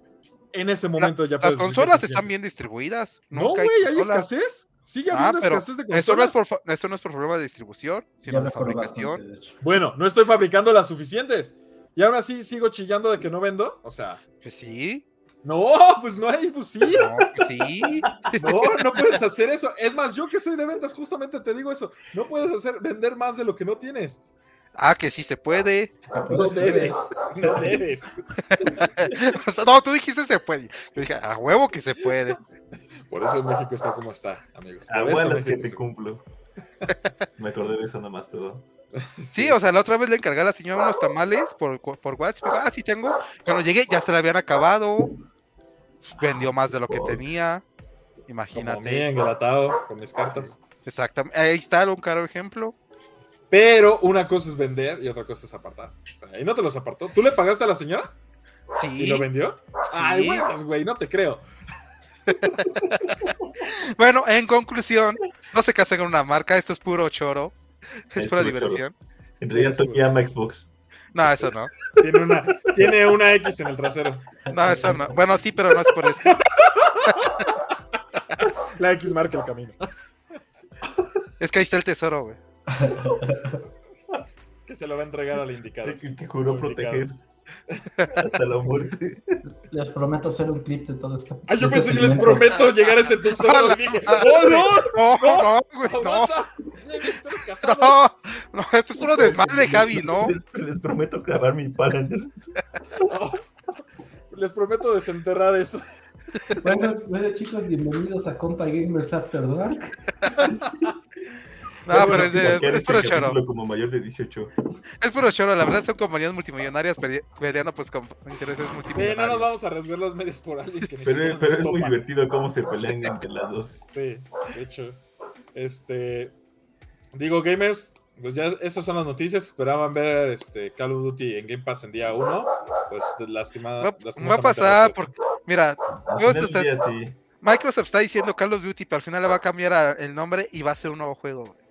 A: En ese momento ya
C: Las
A: puedes. decir
C: consolas están bien distribuidas.
A: No, güey, hay
C: consolas.
A: escasez. Sigue
C: Ah,
A: habiendo
C: pero
A: escasez de
C: eso no, es por, eso no es por problema de distribución,
E: Ya
C: sino de fabricación.
E: bastante, de hecho.
A: Bueno, no estoy fabricando las suficientes. Y aún así sigo chillando de que no vendo. O sea,
C: Pues sí,
A: no, pues no hay, pues sí.
C: no, pues sí.
A: No, no puedes hacer eso. Es más, yo que soy de ventas, justamente te digo eso. No puedes hacer vender más de lo que no tienes.
C: Ah, que sí se puede.
A: No debes. No debes.
C: O sea, no, tú dijiste se puede. Yo dije, a huevo que se puede.
A: Por eso México está como está, amigos. Por
B: Ah,
A: eso
B: bueno, es que te
A: está-
B: cumplo. Me acordé de eso nomás, perdón.
C: Sí, o sea, la otra vez le encargué a la señora unos tamales por, por WhatsApp. Ah, sí tengo. Cuando llegué ya se la habían acabado. Vendió más de lo que tenía.
A: Como a mí,
C: Imagínate.
A: engalatado, con mis cartas.
C: Exactamente. Ahí está un caro ejemplo.
A: Pero una cosa es vender y otra cosa es apartar. O sea, y no te los apartó. ¿Tú le pagaste a la señora y
C: Sí.
A: lo vendió?
C: Sí.
A: Ay, huevos, güey, no te creo.
C: Bueno, en conclusión, no se casen con una marca. Esto es puro choro. Es
B: Es
C: pura
B: choro.
C: diversión.
B: En realidad ama Xbox.
C: No, eso no.
A: Tiene una, tiene una X en el trasero.
C: No, eso no. Bueno, sí, pero no es por eso.
A: La X marca el camino.
C: Es que ahí está el tesoro, güey.
A: Que se lo va a entregar al indicado.
B: Que, que juró proteger hasta la muerte.
E: Les prometo hacer un clip de todo esto.
A: Ay, yo pensé que les prometo llegar a ese tesoro. y dije, ¡Oh, no!
C: No, no, güey, no.
A: Eres casado.
C: No, no, esto es puro desmadre, Javi, ¿no?
B: Les, les prometo clavar mi pala en eso.
A: No. Les prometo desenterrar eso.
E: Bueno, bueno, chicos, bienvenidos a Compa Gamers After Dark.
C: No, pero es, de- es
B: este
C: puro choro.
B: capítulo Como mayor de 18.
C: Es puro choro. La verdad son compañías multimillonarias pele- peleando pues con intereses
A: Sí, no nos
C: multimillonarios.
A: vamos a arriesgar las medias por alguien que
B: Pero, es muy divertido cómo se pelean entre las dos.
A: Sí, de hecho. Este. Digo, gamers, pues ya esas son las noticias. Esperaban ver este Call of Duty en Game Pass en día 1. Pues lastimada.
C: Va, va a pasar porque, mira,
B: día, sí.
C: Microsoft está diciendo Call of Duty, pero al final le va a cambiar a- el nombre y va a ser un nuevo juego. güey.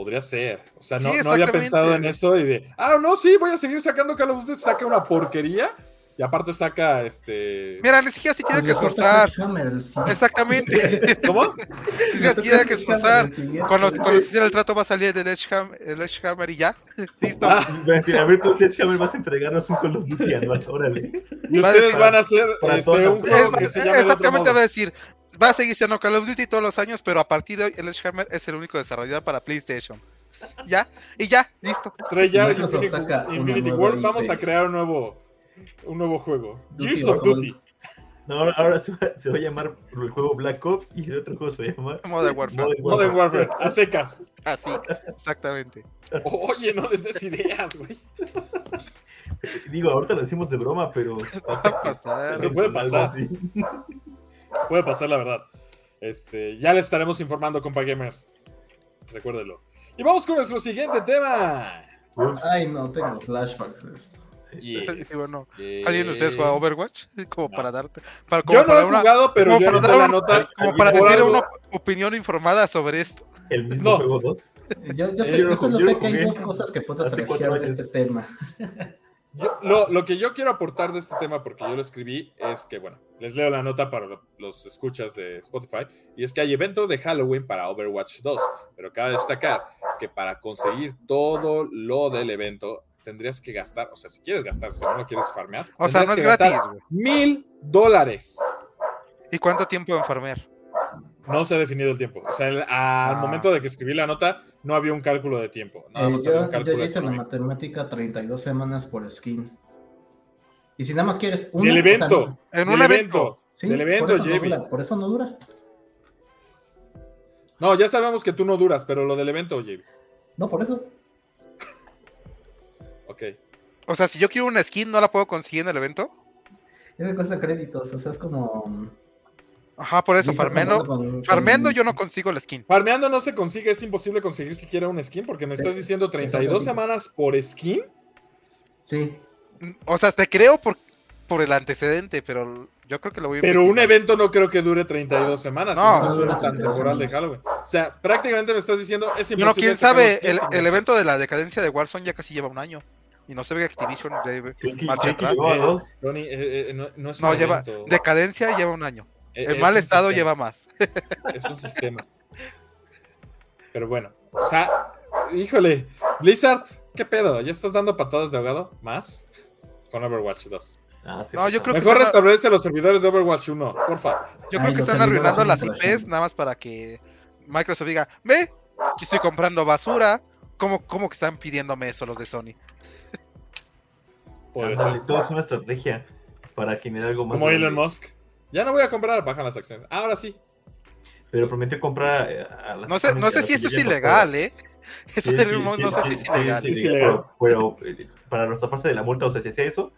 A: Podría ser. O sea,
C: Sí,
A: no, había pensado en eso y de. Ah, no, sí, voy a seguir sacando Call of Duty. Saca una porquería. Y aparte saca este.
C: Mira, ni siquiera se tiene que esforzar. Exactamente.
A: ¿Cómo?
C: Ni siquiera tiene que esforzar. Cuando, cuando se hiciera el trato va a salir el Edgehammer, el Edgehammer y ya. Listo.
A: Ah,
B: a ver, tú, Sledgehammer, vas a entregarnos un Call of Duty anual, órale.
A: y ustedes van a hacer este, un juego que se llame
C: exactamente va a decir, va a seguir siendo Call of Duty todos los años, pero a partir de hoy el Edgehammer es el único desarrollador para PlayStation. Ya, y ya, listo.
A: Treyarch Infinity, Infinity World, vamos a crear un nuevo, un nuevo juego.
E: Duty
A: Gears of. Duty.
B: No, ahora- se va, se va a llamar el juego Black Ops y el otro juego se va a llamar
C: Modern Warfare.
B: Modern
A: Modern Warfare, a secas.
C: Así, exactamente.
A: Oye, no les des ideas, güey.
B: Digo, ahorita lo decimos de broma, pero.
C: Va a pasar.
A: Pero puede pasar.
B: así.
A: Puede pasar, la verdad. Este, ya les estaremos informando, compa gamers. Recuérdenlo. Y vamos con nuestro siguiente tema.
E: Ay, no, tengo flashbacks de esto.
A: Yes,
C: bueno.
A: yes.
C: ¿Alguien de ustedes juega Overwatch? Como
A: No.
C: para darte. Para, como
A: Yo no
C: para
A: he
C: una,
A: jugado, pero
C: como
A: yo
C: para
A: anoté
C: dar
A: la
C: una-
A: nota.
C: como para decir
A: algo-
C: una opinión informada sobre esto.
B: El mismo
A: No.
B: juego 2.
E: Yo, yo, sé,
B: Eh, yo
E: yo
B: lo
E: solo sé que hay dos cosas que puedo trashear de este tema.
A: Yo- lo, lo que yo quiero aportar de este tema, porque yo lo escribí, es que, bueno, les leo la nota para lo- los escuchas de Spotify, y es que hay evento de Halloween para Overwatch 2, pero cabe destacar que para conseguir todo lo del evento, tendrías que gastar, o sea, si quieres gastar, si no lo quieres farmear,
C: O sea, no es gratis, güey.
A: Mil dólares.
C: ¿Y cuánto tiempo en farmear?
A: No se ha definido el tiempo. O sea, el- al
C: Ah.
A: momento de que escribí la nota, no había un cálculo de tiempo. Nada
E: Eh,
A: más había
E: yo,
A: un
E: yo
A: cálculo
E: ya hice la matemática 32 semanas por skin. Y si nada más quieres un
A: evento.
C: En
A: Del
C: un evento.
E: sí,
A: del evento,
E: por eso, no dura, por eso no dura.
A: No, ya sabemos que tú no duras, pero lo del evento, Javi.
E: No, por eso.
A: Ok.
C: O sea, si yo quiero una skin, ¿no la puedo conseguir en el evento?
E: Es que cuesta créditos, o sea, es como.
C: Ajá, por eso, farmeando,
E: con-
C: farmeando yo no consigo la skin.
A: Farmeando no se consigue, es imposible conseguir siquiera un skin porque me estás diciendo 32 semanas por skin.
E: Sí,
C: O sea, te creo por, por el antecedente, pero yo creo que lo voy a
A: Pero un evento no creo que dure 32 semanas.
C: No,
E: no dura
A: tan
E: 32
A: temporal de. Halloween. O sea, prácticamente me estás diciendo es imposible.
C: Bueno, quién sabe, el, el evento de la decadencia de Warzone ya casi lleva un año. Y no se ve que Activision
B: que,
C: Marcha
B: que
C: atrás.
B: dos.
A: Tony, eh, eh, no, no es
C: No,
A: un
C: lleva. Decadencia lleva un año.
A: Eh,
C: En
A: es
C: mal estado
A: sistema.
C: lleva más.
A: Es un sistema. Pero bueno, o sea, híjole, Blizzard, ¿qué pedo? ¿Ya estás dando patadas de ahogado? ¿Más? Con Overwatch 2.
B: Ah, sí,
C: No, yo creo que
A: Mejor
C: están-
A: restablece los servidores de Overwatch 1, porfa.
C: Yo
E: Ay,
C: creo que están arruinando las. IPs nada más para que Microsoft diga, ve, estoy comprando basura. ¿Cómo, cómo que están pidiéndome eso los de Sony?
B: Ándale, todo es una estrategia para generar algo más.
A: Como
B: grande.
A: Elon Musk. Ya no voy a comprar, bajan las acciones. Ahora sí.
B: Pero prometió comprar eh, a las
C: No sé, no sé si eso es
B: no
C: ilegal, ¿eh? Eso no sé si es
B: sí,
C: ilegal.
B: sí,
A: Sí,
B: sí,
A: sí,
B: pero, pero, eh, para nuestra parte de la multa, o sea, si hacía eso,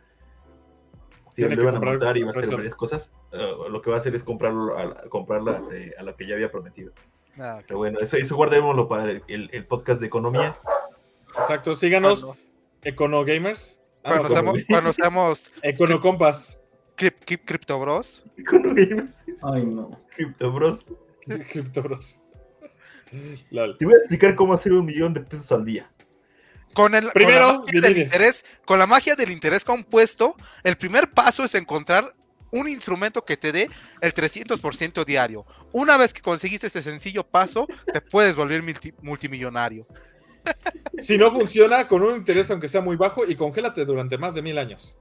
B: si lo iban a multar y va a hacer varias cosas, eh, lo que va a hacer es comprarlo a, la- comprarla eh, a la que ya había prometido.
C: Ah.
B: Pero bueno, eso, eso guardémoslo para el, el- el podcast de economía.
A: Exacto, síganos,
C: Cuando,
A: Econo Gamers. Ah,
C: cuando seamos, cuando seamos
A: Econo Compas.
C: Crip- Crip- Crypto Bros.
E: Ay no.
B: Crypto Bros.
A: Crypto Bros. Lol.
B: Te voy a explicar cómo hacer un millón de pesos al día.
C: Con, el,
A: Primero,
C: con la magia del
A: Vilines.
C: interés, con la magia del interés compuesto, el primer paso es encontrar un instrumento que te dé el 300% diario. Una vez que conseguiste ese sencillo paso, te puedes volver multi- multimillonario.
A: Si no funciona, con un interés aunque sea muy bajo y congélate durante más de mil años.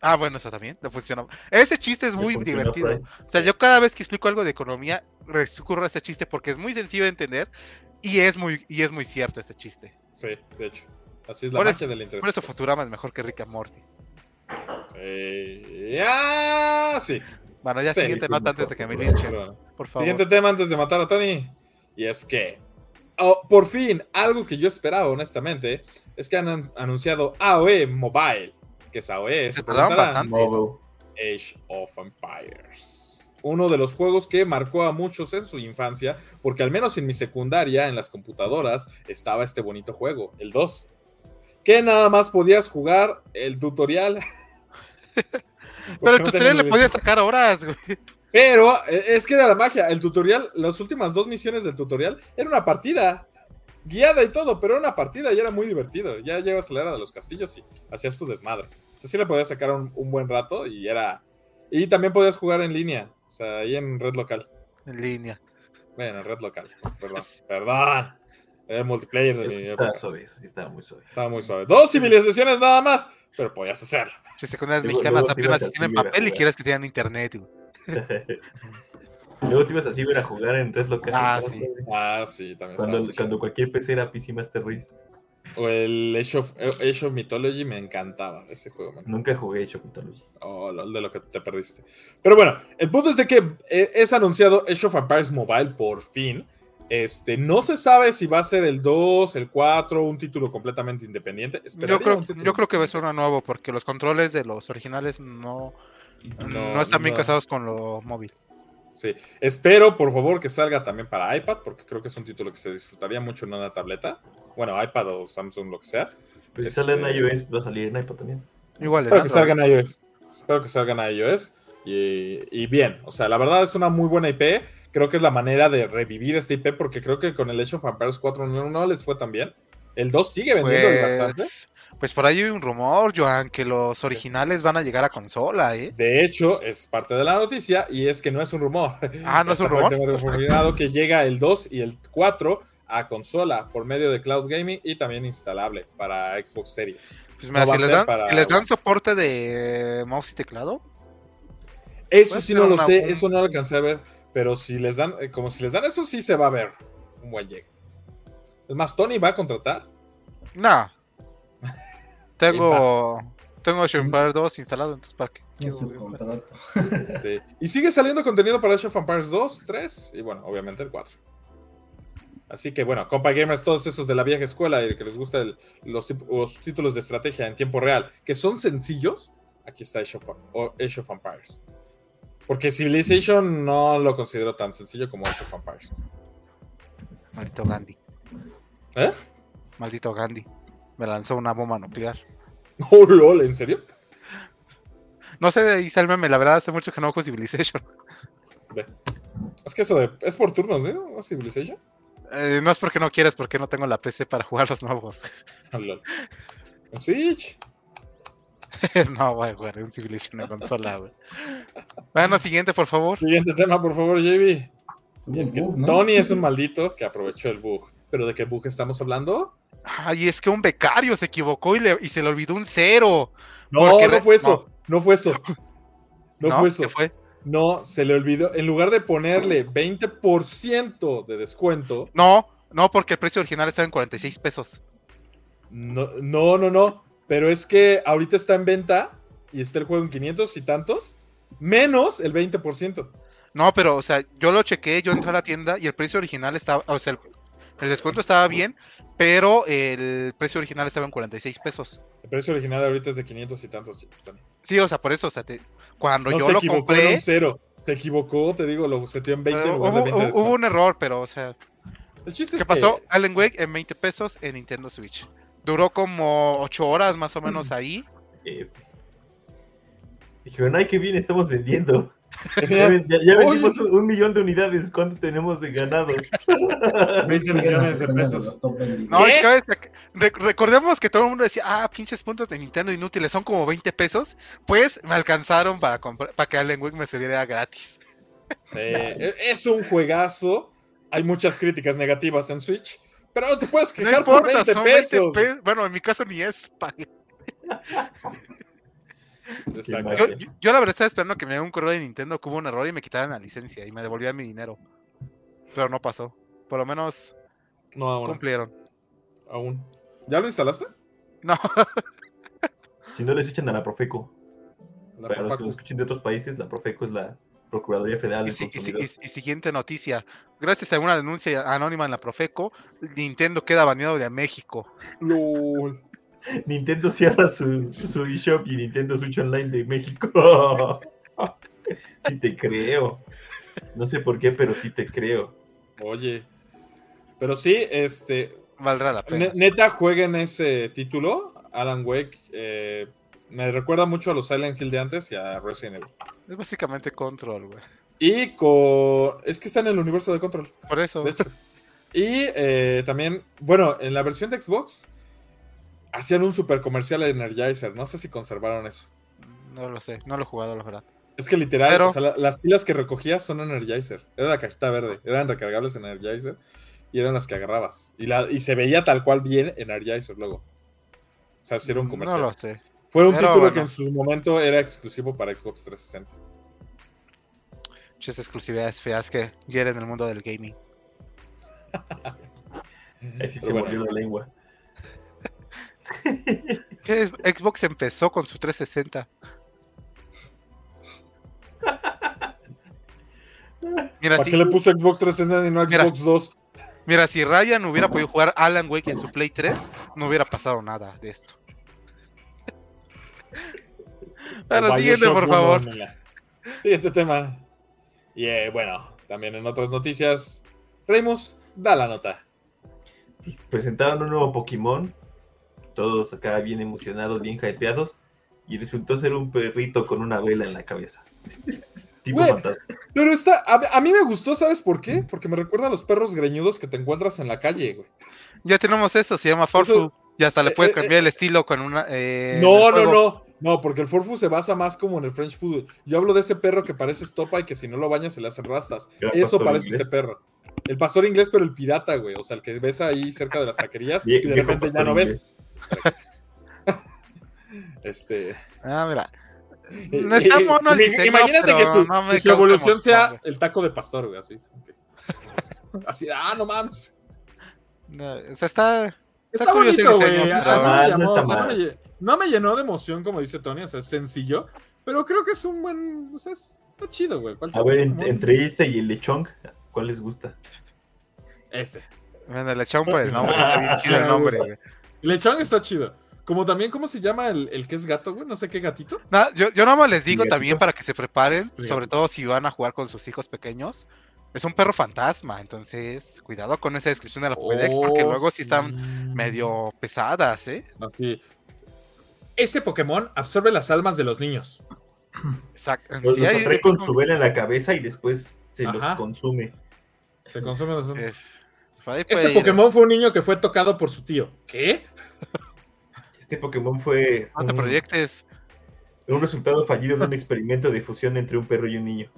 C: Ah, bueno, eso también no funciona. Ese chiste es
B: Ya
C: muy divertido.
B: Fry.
C: O sea, yo cada vez que explico algo de economía, recurro a ese chiste porque es muy sencillo de entender y es muy, y es muy cierto ese chiste.
A: Sí, de hecho. Así es la
C: Por
A: magia
C: eso-
A: del interés.
C: Por eso Futurama es mejor que Rick and Morty.
A: Eh, ah, sí.
C: Bueno, ya
A: Sí,
C: siguiente
B: pues,
C: nota antes de que me linchen, por favor.
A: Siguiente tema antes de matar a Tony. Y es que, oh, por fin, algo que yo esperaba, honestamente, es que han an- anunciado AOE Mobile. Que es AOE,
C: Se tardaron bastante.
A: Age of Empires. Uno de los juegos que marcó a muchos en su infancia, porque al menos en mi secundaria, en las computadoras, estaba este bonito juego, el 2. Que nada más podías jugar el tutorial.
C: Pero el
A: no
C: tutorial le
A: teníamos
C: podía sacar horas, güey.
A: Pero eh, es que era la magia. El tutorial, las últimas dos misiones del tutorial, era una partida. Guiada y todo, pero era una partida y era muy divertido. Ya llegas a la era de los castillos y hacías tu desmadre. O sea, sí le podías sacar un, un buen rato y era. Y también podías jugar en línea. O sea, ahí en red local.
C: En línea.
A: Bueno, en red local. Perdón. Perdón. Era el multiplayer de mi
B: está
A: época.
B: suave, eso sí estaba muy suave.
A: Estaba muy suave. Dos civilizaciones nada más, pero podías hacerlo.
C: Si secundarias
B: Luego-
C: mexicanas
B: luego te ibas
C: apenas tienen papel y quieres que tengan internet, güey.
B: Luego te ibas así a jugar en Red Local.
C: Ah, sí.
A: Ah, sí, también
B: Cuando, cualquier PC era PC Master Race.
A: O el Age of, Age of Mythology me encantaba ese juego. me encantaba.
B: Nunca jugué Age of Mythology.
A: Oh, de lo que te perdiste. Pero bueno, el punto es de que eh, es anunciado Age of Empires Mobile por fin. Este, no se sabe si va a ser el 2, el 4, un título completamente independiente.
C: Yo creo, yo creo que va a ser uno nuevo porque los controles de los originales no, no, están bien
A: no.
C: casados con lo móvil.
A: Sí, espero por favor que salga también para iPad, porque creo que es un título que se disfrutaría mucho en una tableta. Bueno, iPad o Samsung, lo que sea.
B: Pero si sale en
A: Este-
B: iOS, va a salir en iPad también.
C: Igual,
A: Espero
C: en
A: que
C: Android.
A: salgan a iOS. Espero que salgan a iOS. Y, y bien, o sea, la verdad es una muy buena IP. Creo que es la manera de revivir esta IP, porque creo que con el Age of Empires 4 no, no les fue tan bien. El 2 sigue vendiendo y bastante.
C: Pues, por ahí hay un rumor, Joan, que los originales van a llegar a consola, ¿eh?
A: De hecho, es parte de la noticia y es que no es un rumor.
C: Ah, ¿no es un rumor?
A: que llega el 2 y el 4 a consola por medio de Cloud Gaming y también instalable para Xbox Series.
C: Pues mira,
A: No va
C: si les, dan,
A: para-
C: si les dan soporte de mouse y teclado,
A: Eso sí no lo
C: una-
A: sé, eso no lo alcancé a ver, pero si les dan, eh, como si les dan eso, sí se va a ver un buen llegue. Es más, Tony va a contratar.
C: no. Tengo, tengo Age of Empires 2 instalado, más?
E: contrato.
A: Sí. Y sigue saliendo contenido para Age of Empires 2, 3 y bueno, obviamente el 4. Así que bueno, compa gamers, todos esos de la vieja escuela y que les gusta el- los, los títulos de estrategia en tiempo real, que son sencillos, aquí está Age of, o Age of Empires. Porque Civilization no lo considero tan sencillo como Age of Empires.
C: Maldito Gandhi.
A: ¿Eh?
C: Maldito Gandhi. Me lanzó una bomba nuclear.
A: Oh, lol, ¿en serio?
C: No sé de ahí meme, la verdad hace mucho que no juego Civilization.
A: Ve. Es que eso de, es por turnos, ¿no? ¿No Civilization?
C: Eh, no es porque no quieras, porque no tengo la PC para jugar los nuevos.
A: Lol. En Switch.
C: no, voy a jugar un Civilization en consola, güey. Bueno, siguiente, por favor.
A: Siguiente tema, por favor, JB. Y es que
E: Bug, ¿no?
A: Tony es un maldito que aprovechó el bug. ¿Pero de qué bug estamos hablando?
C: Ay, es que un becario se equivocó y, le- y se le olvidó un cero.
A: No,
C: Porque
A: no fue eso. No, fue eso. No, fue eso.
C: ¿Qué fue?
A: No, se le olvidó. En lugar de ponerle 20% de descuento,
C: No, no, porque el precio original estaba en 46 pesos.
A: no, no, no, no. Pero es que ahorita está en venta y está el juego en 500 y tantos, menos el 20%.
C: No, pero, o sea, yo lo chequé, yo entré a la tienda y el precio original estaba, o sea, el, el descuento estaba bien, pero el precio original estaba en 46 pesos.
A: El precio original ahorita es de 500 y tantos.
C: Sí, o sea, por eso, o sea, te- cuando
A: No
C: yo
A: se
C: lo
A: equivocó, era
C: compré,
A: un cero. Se equivocó, te digo, lo setió en 20
C: eh,
A: en lugar
C: hubo,
A: de 20 de
C: hubo- un error, pero, o sea,
A: El chiste
C: ¿qué
A: es
C: pasó?
A: que
C: Alan Wake en 20 pesos en Nintendo Switch. Duró como 8 horas más o menos ahí.
B: Eh, dijeron, ay, qué bien, estamos vendiendo. Ya, ya- vendimos un, un millón de unidades. ¿Cuánto tenemos de ganado?
A: 20
E: Siguen
A: millones de pesos.
C: No, recordemos que todo el mundo decía, ah, pinches puntos de Nintendo inútiles, son como 20 pesos. Pues me alcanzaron para, comprar- para que Alan Wake me sirviera gratis.
A: Sí, e- es un juegazo. Hay muchas críticas negativas en Switch, pero no te puedes
C: No
A: quejar por
C: importa,
A: 20
C: son 20
A: pesos.
C: Bueno, en mi caso ni es. pa-
A: Exacto.
B: mal.
C: Yo, yo- yo la verdad estaba esperando que me diera un correo de Nintendo que hubo un error y me quitaran la licencia y me devolvían mi dinero. Pero no pasó. Por lo menos
A: No, aún.
C: cumplieron.
A: aún. ¿Ya lo instalaste?
C: No,
B: Si no les echan a la Profeco.
A: La
B: Para los que nos escuchen de otros países, la Profeco es la Procuraduría Federal
C: y, si- y si-
B: Consumidor.
C: y- y siguiente noticia. Gracias a una denuncia anónima en la Profeco, Nintendo queda baneado de México.
A: Lol.
B: Nintendo cierra su, su eShop y Nintendo Switch Online de México. sí te creo. No sé por qué, pero sí te creo.
A: Oye. Pero sí, este.
C: Valdrá la pena.
A: ne- neta, jueguen ese título. Alan Wake. eh, me recuerda mucho a los Silent Hill de antes y a Resident Evil.
C: Es básicamente control, güey.
A: Y con. Es que está en el universo de Control.
C: Por eso.
A: De hecho. Y eh, también, bueno, en la versión de Xbox hacían un super comercial de Energizer. No sé si conservaron eso.
C: No lo sé, no lo he jugado, la verdad.
A: Es que literal,
C: Pero-
A: o sea, la- las pilas que recogías son Energizer. Era la cajita verde. Eran recargables en Energizer y eran las que agarrabas. Y, la, y se veía tal cual bien Energizer luego. O sea, si era un comercial.
C: No lo sé.
A: Fue un
C: pero
A: título que en su momento era exclusivo para Xbox 360.
C: Muchas exclusividades feas que hieren el mundo del gaming.
B: Ahí sí se
A: bueno.
B: mordió la lengua.
C: ¿Qué es? Xbox empezó con su 360. Mira,
A: ¿Para
C: si,
A: qué le puso Xbox 360 y no
C: Mira.
A: Xbox 2?
C: mira, si Ryan hubiera podido jugar Alan Wake en su Play 3, no hubiera pasado nada de esto. Bueno,
A: O
C: siguiente, por favor.
A: Siguiente tema. Y eh, bueno, también en otras noticias, Reimus da la nota.
B: Presentaron un nuevo Pokémon. Todos acá bien emocionados, bien hypeados. Y resultó ser un perrito con una vela en la cabeza. tipo
A: Güey.
B: fantasma.
A: Pero está, a, a mí me gustó, ¿sabes por qué? Porque me recuerda a los perros greñudos que te encuentras en la calle, güey.
C: Ya tenemos eso, se llama Forful. Y hasta le
A: eh,
C: puedes
A: eh,
C: cambiar el estilo con una. eh,
A: No, no, no. No, porque el Forfu se basa más como en el French Food. Yo hablo de ese perro que parece estopa y que si no lo bañas se le hacen rastas. Eso parece
B: inglés.
A: este perro. El pastor inglés, pero el pirata, güey. O sea, el que ves ahí cerca de las taquerías y de repente ya no ves. Este.
C: Ah, mira.
A: Eh,
C: No está
A: eh,
C: mono el diseño,
A: Imagínate que su,
C: no
A: que su evolución sea
C: güey.
A: el taco de pastor, güey, así. Así, ah, no mames.
C: No, o sea, está.
A: Está, bonito, güey.
B: No
A: me, llenó de emoción, como dice Tony, o sea, es sencillo, pero creo que es un buen, o sea, es- está chido, güey. ¿Cuál
B: A ver, en- entre este y el lechón, ¿cuál les gusta?
A: Este.
C: Bueno, le echaron por el nombre. Está bien chido el nombre, güey.
A: El lechón está chido. Como también, ¿cómo se llama el, el que es gato, güey? No sé qué gatito.
C: Yo, yo nada más les digo también para que se preparen, sobre todo si van a jugar con sus hijos pequeños. Es un perro fantasma, entonces cuidado con esa descripción de la Pokédex porque
A: Oh,
C: luego sí están medio pesadas, ¿eh?
A: Así. Este Pokémon absorbe las almas de los niños.
C: Exacto.
B: Los,
C: Sí,
B: los
C: hay-
B: con su vela en la cabeza y después se
A: Ajá.
B: los consume.
A: Se consumen los
C: es-
A: Este. Pokémon fue un niño que fue tocado por su tío. ¿Qué?
B: Este Pokémon fue
C: No te
B: un,
C: proyectes.
B: un resultado fallido de un experimento de fusión entre un perro y un niño.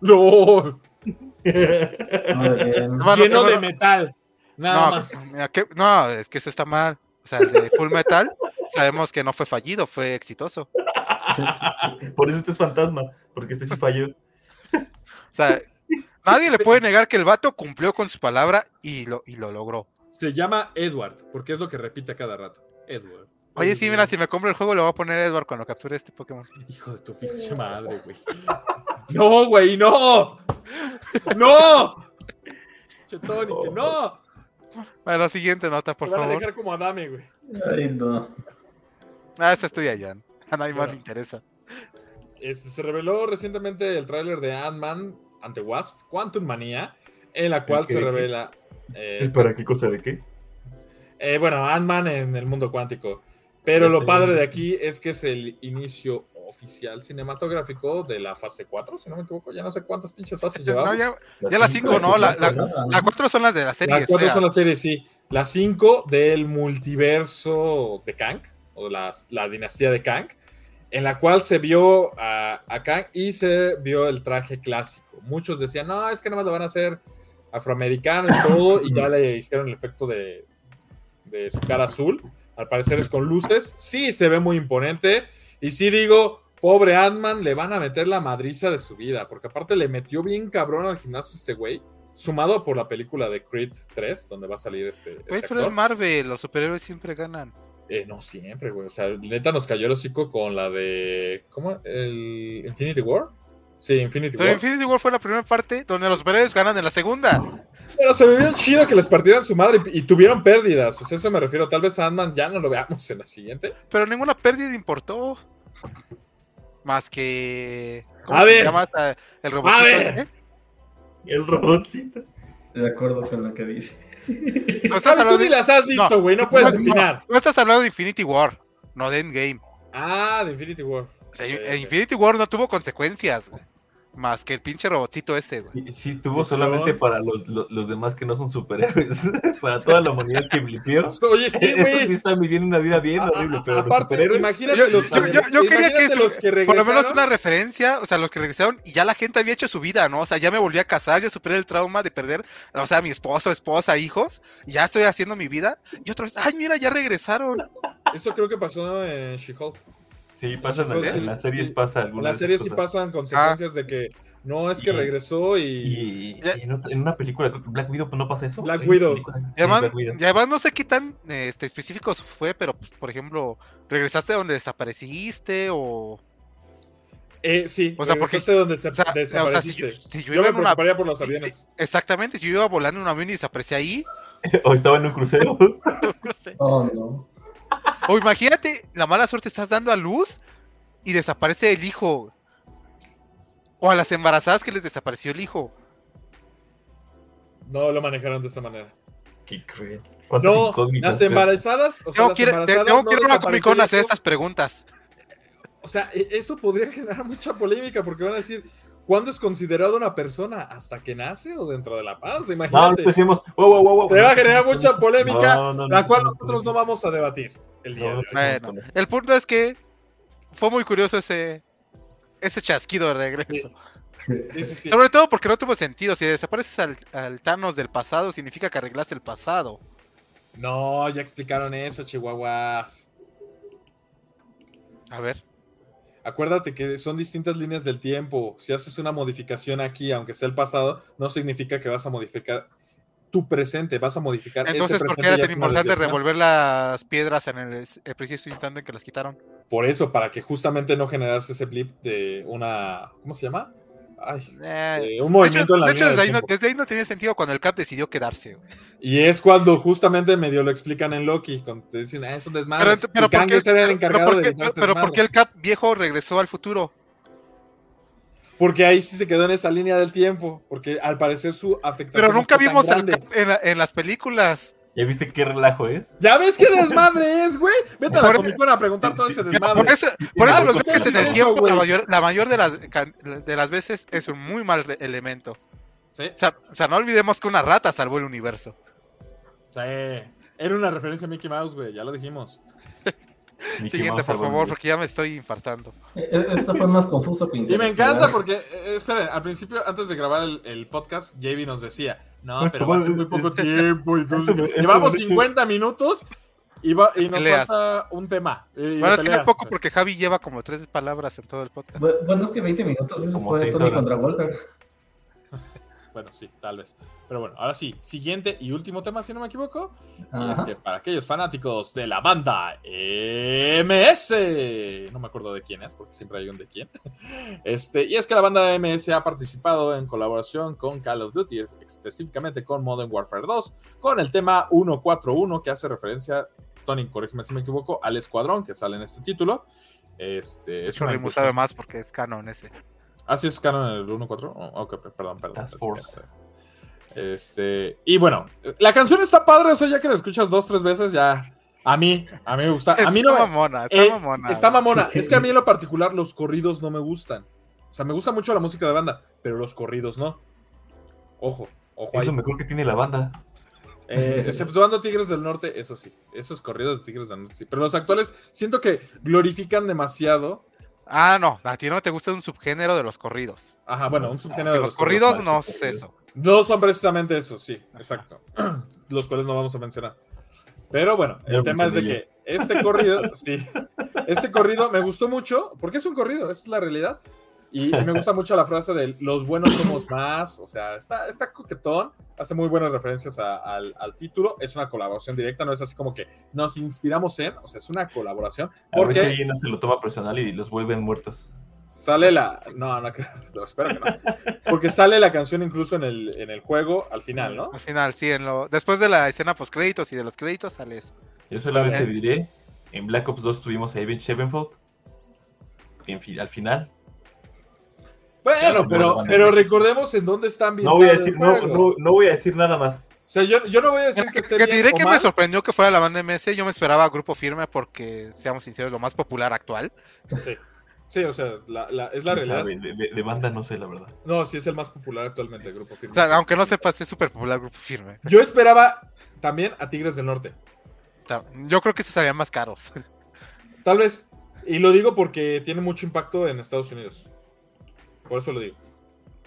A: No. Lleno de metal. Nada
C: no,
A: más.
C: mira, ¿qué? no, es que eso está mal. O sea, el de Full Metal sabemos que no fue fallido, fue exitoso.
B: Por eso este es fantasma, porque este sí falló.
C: O sea, nadie le puede negar que el vato cumplió con su palabra y lo, y lo logró.
A: Se llama Edward, porque es lo que repite a cada rato. Edward.
C: Oye, sí, mira, si me compro el juego le voy a poner Edward cuando capture este Pokémon.
A: Hijo de tu pinche madre, güey. No, güey, no. No. No.
C: Bueno, siguiente nota, por
A: Te van a
C: favor.
A: dejar como Adame, güey.
E: Ay, no.
C: Ah, esa es tuya, Jan. A nadie más le interesa.
A: Este, se reveló recientemente el tráiler de Ant-Man ante Wasp, Quantum Manía, en la cual se revela. eh,
B: ¿Para qué cosa de qué?
A: eh, bueno, Ant-Man en el mundo cuántico. Pero lo padre de aquí es que es el inicio oficial cinematográfico de la fase 4, si no me equivoco. Ya no sé cuántas pinches fases
C: No,
A: llevamos.
C: ya, ya las cinco, ¿no? La, la, la cuatro son las de la serie.
A: Las cuatro son las series, sí. Las cinco del multiverso de Kang, o las- la dinastía de Kang, en la cual se vio a, a Kang y se vio el traje clásico. Muchos decían, no, es que nada más lo van a hacer afroamericano y todo, y ya le hicieron el efecto de, de su cara azul. Al parecer es con luces. Sí, se ve muy imponente. Y sí digo, pobre Ant-Man, le van a meter la madriza de su vida, porque aparte le metió bien cabrón al gimnasio este güey. Sumado por la película de Creed 3, donde va a salir este.
C: Güey,
A: este
C: pero es. Marvel, los superhéroes siempre ganan.
A: Eh, no siempre, güey. O sea, neta nos cayó el hocico con la de. ¿Cómo? ¿El Infinity War? Sí, Infinity
C: Pero
A: War.
C: Infinity War fue la primera parte donde los superhéroes ganan en la segunda.
A: Pero se bien chido que les partieran su madre y, tuvieron pérdidas. O sea, eso me refiero. Tal vez a Ant-Man ya no lo veamos en la siguiente.
C: Pero ninguna pérdida importó. Más que. ¿Cómo
A: A
C: se
A: ver.
C: llama el robotito?
A: ver.
C: este?
B: El robotcito.
E: De acuerdo con lo que dice.
C: No estás hablando
A: tú ni
C: de-
A: las has visto,
C: No.
A: güey. No puedes
C: no,
A: opinar.
C: no estás hablando de Infinity War, no de Endgame.
A: Ah, de Infinity War.
C: O sea. Infinity War no tuvo consecuencias, güey. Más que el pinche robotcito ese, güey.
B: Sí, sí, tuvo
A: Pues
B: solamente
A: no.
B: para los, los, los demás que no son superhéroes. para toda la humanidad que blipeó.
A: Oye, sí,
B: Esos sí
A: güey.
B: están viviendo una vida bien
A: A-
B: horrible, pero los
A: aparte,
B: superhéroes.
A: imagínate
C: Yo-
A: los,
C: yo- yo- yo quería que
A: los que
C: Por lo menos
A: regresaron.
C: una referencia, o sea, los que regresaron y ya la gente había hecho su vida, ¿no? O sea, ya me volví a casar, ya superé el trauma de perder, o sea, mi esposo, esposa, hijos, y ya estoy haciendo mi vida. Y otra vez, ay, mira, ya regresaron.
A: Eso creo que pasó en She-Hulk.
B: Sí, pasan
A: Sí,
B: en las series
A: sí.
B: pasa
A: En
B: algunas
A: la serie sí pasan consecuencias de que no es que
B: Y-
A: regresó y.
B: Y, y en, otra- en una película, Black Widow, pues no pasa eso.
A: Black Widow.
B: película- sí,
C: Y además,
B: Black Widow.
C: y además no sé qué tan este, específicos fue, pero, pues, por ejemplo, ¿regresaste a donde desapareciste o...?
A: Eh, sí,
C: O sea, porque-
A: regresaste donde se
C: O sea, o sea, si,
A: desapareciste.
C: yo, si yo
A: yo
C: iba
A: me
C: una...
A: preocuparía por los aviones.
C: exactamente, si yo iba volando en un avión y desaparecí ahí,
B: O estaba en un crucero.
C: no.
E: Oh, no.
C: O imagínate, la mala suerte estás dando a luz y desaparece el hijo. O a las embarazadas que les desapareció el hijo.
A: No lo manejaron de esa manera.
B: Qué cruel. ¿Cuántas
A: No, las emmarazadas. O sea,
C: Tengo
A: las
C: que ir, te-
A: embarazadas
C: tengo
A: no
C: que ir a una Comic Con a hacer estas preguntas.
A: O sea, e- eso podría generar mucha polémica porque van a decir, ¿cuándo es considerado una persona? ¿Hasta que nace o dentro de la panza?
B: No,
A: Imagínate.
B: no decimos, wow, wow, wow, wow.
A: Te va a generar mucha polémica,
B: No, no, no,
A: la cual
B: no,
A: nosotros
B: no,
A: vamos a debatir el día
B: no,
A: de hoy.
B: no,
C: Bueno,
B: no, no.
C: el punto es que fue muy curioso ese, ese chasquido de regreso.
A: Sí, sí, sí.
C: Sobre todo porque no tuvo sentido. Si desapareces al, al Thanos del pasado, significa que arreglaste el pasado.
A: No, ya explicaron eso, chihuahuas.
C: A ver.
A: Acuérdate que son distintas líneas del tiempo. Si haces una modificación aquí, aunque sea el pasado, no significa que vas a modificar tu presente, vas a modificar
C: Entonces,
A: ese
C: ¿por qué era tan importante revolver las piedras en el, el preciso instante en que las quitaron?
A: Por eso, para que justamente no generase ese blip de una. ¿Cómo se llama? Ay,
C: Eh,
A: eh, un movimiento
C: hecho,
A: en la
C: de hecho, desde, ahí no, desde ahí no tenía sentido cuando el Cap decidió quedarse. güey.
A: Y es cuando justamente medio lo explican en Loki, cuando te dicen, ah, es un desmadre.
C: Pero, pero
A: y
C: ¿por
A: Kang
C: qué,
A: es el encargado
C: pero
A: de
C: pero ¿por qué el Cap viejo regresó al futuro?
A: Porque ahí sí se quedó en esa línea del tiempo, porque al parecer su afectación
C: Pero nunca vimos
A: grande.
C: Cap en las películas.
B: ¿Ya viste qué relajo es?
A: ¿Ya ves qué desmadre es, güey? Vete a la
C: Por-
A: Comic Con a preguntar todo ese
C: Por
A: desmadre.
C: eso, por eso los
A: ¿por
C: viajes en el
A: eso,
C: tiempo, la mayor, la mayor de, las, de las veces es un muy mal elemento.
A: Sí,
C: O sea, o sea, no olvidemos que una rata salvó el universo.
A: sí. Era una referencia a Mickey Mouse, güey, ya lo dijimos.
C: Siguiente, por favor, porque ya me estoy infartando.
E: Eh, eh, Esto fue más confuso que
A: Y me encanta porque, eh, esperen, al principio, antes de grabar el, el podcast, JB nos decía, no, pero
B: ¿cómo
A: va a ser muy poco tiempo. y entonces, llevamos
B: me-
A: 50 minutos y, va- y nos
C: Peleas.
A: falta un tema. y
C: Bueno, es que
A: peleas.
C: poco porque Javi lleva como tres palabras en todo el podcast.
E: Bu- Bueno, es que 20 minutos, eso
B: Como
E: fue
B: seis
E: Tony
B: horas.
E: contra Walter.
A: Bueno, sí, tal vez. Pero bueno, ahora sí, siguiente y último tema, si no me equivoco. Y es que para aquellos fanáticos de la banda MS, no me acuerdo de quién es, porque siempre hay un de quién. Este, y es que la banda MS ha participado en colaboración con Call of Duty, es- específicamente con Modern Warfare 2, con el tema 141, que hace referencia, Tony, corrígeme si me equivoco, al escuadrón que sale en este título. Este, es incursión-
C: sabe más porque es canon ese.
A: Ah, sí, es canon en el 1.4. Oh, ok, perdón, perdón.
B: Task Force.
A: Este, y bueno, la canción está padre, o sea, ya que la escuchas dos, tres veces, ya. A mí, a mí me gusta. A mí
C: está
A: no.
C: mamona, está
A: eh,
C: mamona.
A: está mamona. Es que a mí en lo particular los corridos no me gustan. O sea, me gusta mucho la música de banda, pero los corridos no. Ojo, ojo
B: Es
A: ahí.
B: lo mejor que tiene la banda.
A: Eh, exceptuando Tigres del Norte, eso sí. Esos corridos de Tigres del Norte, sí. Pero los actuales siento que glorifican demasiado.
C: Ah, no, a ti no te gusta un subgénero de los corridos.
A: Ajá, bueno, un subgénero de
C: los corridos no
B: los
C: es eso.
A: No son precisamente eso, sí, exacto. Los cuales no vamos a mencionar. Pero bueno, el tema es de que este corrido, sí, este corrido me gustó mucho, porque es un corrido, esa es la realidad. Y, y me gusta mucho la frase de los buenos somos más, o sea, está, está coquetón, hace muy buenas referencias a- al, al título, es una colaboración directa, no es así como que nos inspiramos en, o sea, es una colaboración,
B: A
A: porque
B: alguien no se lo toma personal y los vuelven muertos.
A: sale la, no, no creo, no, espero que no, porque sale la canción incluso en el, en el juego al final, ¿no?
C: Al final, sí, en lo... después de la escena post créditos y de los créditos sale eso.
B: Yo solamente diré, en Black Ops 2 tuvimos a Evan Shevenfold. En fi- al final.
A: Bueno, pero, pero recordemos en dónde está
B: No
A: ambientado
B: voy a
A: el
B: decir, no,
A: juego.
B: no, no voy a decir nada más.
A: O sea, yo, yo no voy a decir que
C: Que,
A: esté
C: que te
A: bien
C: diré
A: o
C: que me sorprendió que fuera la banda MS. Yo me esperaba Grupo Firme porque, seamos sinceros, lo más popular actual.
A: Sí. Sí, o sea, la- la- es la
B: ¿Quién
A: realidad.
B: De, de- de banda no sé, la verdad.
A: No, sí es el más popular actualmente, el grupo firme.
C: O sea,
A: Sí.
C: aunque no sepas, es súper popular Grupo Firme.
A: Yo esperaba también a Tigres del Norte.
C: Yo creo que se salían más caros.
A: Tal vez. Y lo digo porque tiene mucho impacto en Estados Unidos. Por eso lo digo.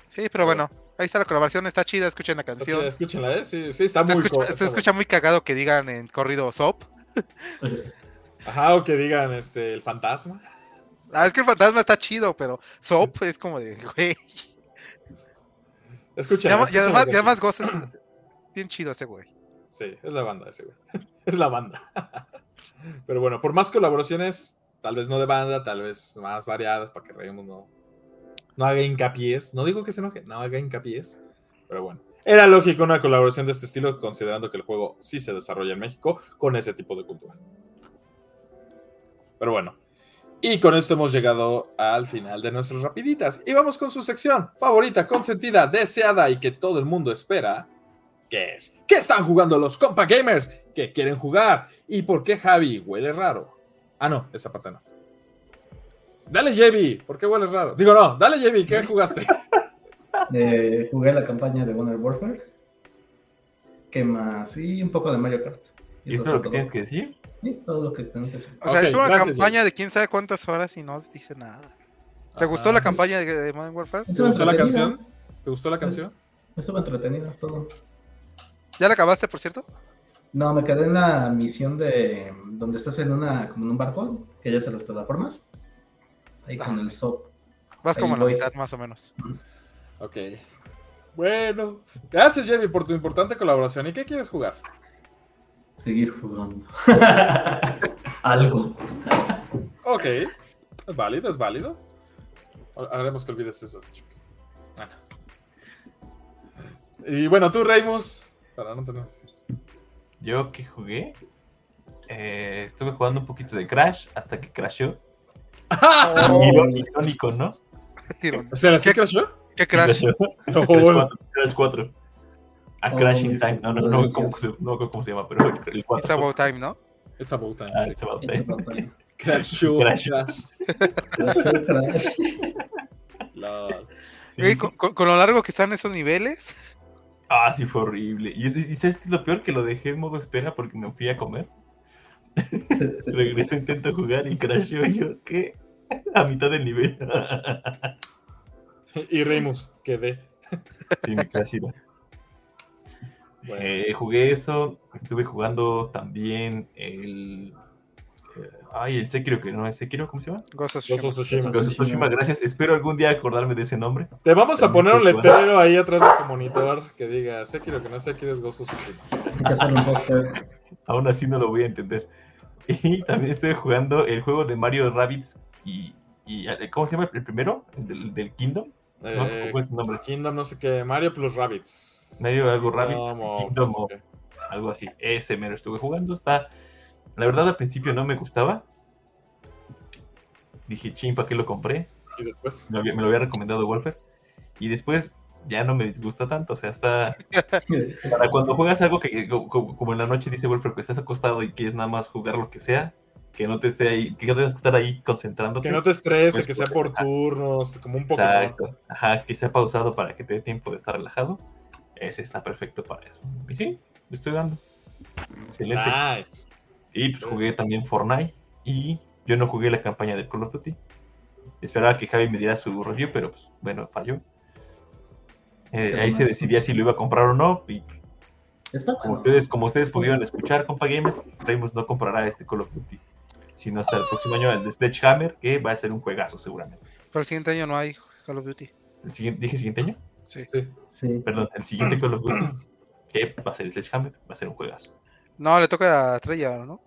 C: Sí, pero bueno, ahí está la colaboración, está chida, escuchen la canción.
A: escúchenla, ¿eh? Sí, sí, está
C: Se
A: muy
C: escucha, se escucha muy cagado que digan en corrido SOP.
A: Ajá, o que digan este, el fantasma.
C: Ah, es que el fantasma está chido, pero SOP es como de, güey. Y, además- y además, y además gozas. Bien chido ese güey.
A: Sí, es la banda ese, güey. Es la banda. Pero bueno, por más colaboraciones, tal vez no de banda, tal vez más variadas para que Reyemos no, no haga hincapiés. No digo que se enoje, no haga hincapiés. Pero bueno, era lógico una colaboración de este estilo, considerando que el juego sí se desarrolla en México con ese tipo de cultura. Pero bueno, y con esto hemos llegado al final de nuestras rapiditas. Y vamos con su sección favorita, consentida, deseada y que todo el mundo espera. ¿Qué es? ¿Qué están jugando los compa gamers? ¿Qué quieren jugar? ¿Y por qué Javi huele raro? Ah, no, esa parte no. Dale, JB, ¿por qué hueles raro? Digo, no, dale, JB, ¿qué jugaste?
E: Eh, jugué la campaña de Modern Warfare. ¿Qué más? Y un poco de Mario Kart.
B: ¿Y
E: eso
B: esto es lo que
E: todo.
B: tienes que decir?
E: Sí, todo lo que tengo que decir.
C: O sea, es una
A: gracias,
C: campaña de quién sabe cuántas horas y no dice nada. ¿Te gustó la campaña de, de Modern Warfare?
A: ¿Te gustó la canción? ¿Te gustó la canción?
E: Estuvo entretenido todo.
C: ¿Ya la acabaste, por cierto?
E: No, me quedé en la misión de donde estás en una como en un barco, que ya se las plataformas. Ahí con
C: Ah,
E: el SOP.
C: Vas
E: Ahí
C: como a la mitad, más o menos.
A: Ok. Bueno, gracias, JB, por tu importante colaboración. ¿Y qué quieres jugar?
E: Seguir jugando. Algo.
A: Ok, es válido, es válido. Haremos que olvides eso. Y bueno, tú, Reymus. Para no tener.
B: Yo que jugué, eh, estuve jugando un poquito de Crash hasta que crashó.
C: Oh,
B: Iró- Irónico, ¿no?
C: iron-
A: Espera, ¿sí
C: ¿Qué?
A: crashó?
C: ¿Qué crash?
A: No,
B: Crash
A: bueno.
B: 4. Crash 4. A
E: Oh,
B: Crash in
E: sí,
B: Time. No, no,
E: lo
B: no. ¿cómo se, no me acuerdo cómo se llama, pero el 4.
C: It's about time, ¿no?
A: It's about time.
B: Ah,
A: sí.
B: it's about
E: It's
B: time.
E: about time.
A: Crashó.
B: Crash.
A: Crash.
E: Crash.
B: Sí.
C: Con, lo largo que están esos niveles.
B: Ah, sí, fue horrible. Y, es- y ¿sabes qué es lo peor? Que lo dejé en modo espera porque me fui a comer. Regreso, intento jugar y crashó yo, ¿qué? A mitad del nivel.
A: Y Reymus, quedé.
B: sí. Eh, jugué eso, estuve jugando también el... eh, ay, el Sekiro que no es Sekiro, ¿cómo se llama?
C: Of Tsushima.
B: Gracias. Espero algún día acordarme de ese nombre.
A: Te vamos a poner un letrero ahí atrás de tu monitor que diga, sé que no sé quiero es of Tsushima.
E: Hay que hacer un póster.
B: Aún así no lo voy a entender. Y también estoy jugando el juego de Mario Rabbids y... y eh, ¿Cómo se llama el primero? ¿El ¿Del, del Kingdom? No,
A: Eh,
B: ¿Cómo es su nombre?
A: Kingdom, no sé qué, Mario plus Rabbits.
B: Mario algo Rabbids,
A: Kingdom o
B: Kingdom
A: no sé
B: o
A: qué.
B: algo así. Ese me lo estuve jugando. Está. La verdad, al principio no me gustaba. Dije, ching, ¿para qué lo compré?
A: Y después.
B: Me lo había, me lo había recomendado Wolfer. Y después ya no me disgusta tanto. O sea, está. Para cuando juegas algo que, co- co- como en la noche dice Wolfer, que estás acostado y quieres nada más jugar lo que sea, que no te esté ahí, que no tengas que estar ahí concentrándote.
A: Que no te estreses,
B: Pues,
A: que sea por
B: ajá.
A: turnos, como un Pokémon.
B: Exacto. Ajá, que sea pausado para que te dé tiempo de estar relajado. Ese está perfecto para eso. Y sí, le estoy dando. Excelente.
A: Nice.
B: Y pues jugué también Fortnite. Y yo no jugué la campaña del Call of Duty. Esperaba que Javi me diera su review, pero pues bueno, falló. Eh, ahí
E: no.
B: se decidía si lo iba a comprar o no. Y
E: Está
B: como
E: bueno.
B: ustedes, como ustedes pudieron escuchar, compa Gamer, Ramos no comprará este Call of Duty. Sino hasta el próximo año el de Sledgehammer, que va a ser un juegazo seguramente.
C: Pero el siguiente año no hay Call of Duty.
B: El siguiente, ¿Dije siguiente año?
C: Sí.
A: Sí.
E: Sí.
B: Perdón, el siguiente Call of Duty, que va a ser Sledgehammer, va a ser un juegazo.
C: No, le toca a Treyarch, ¿no?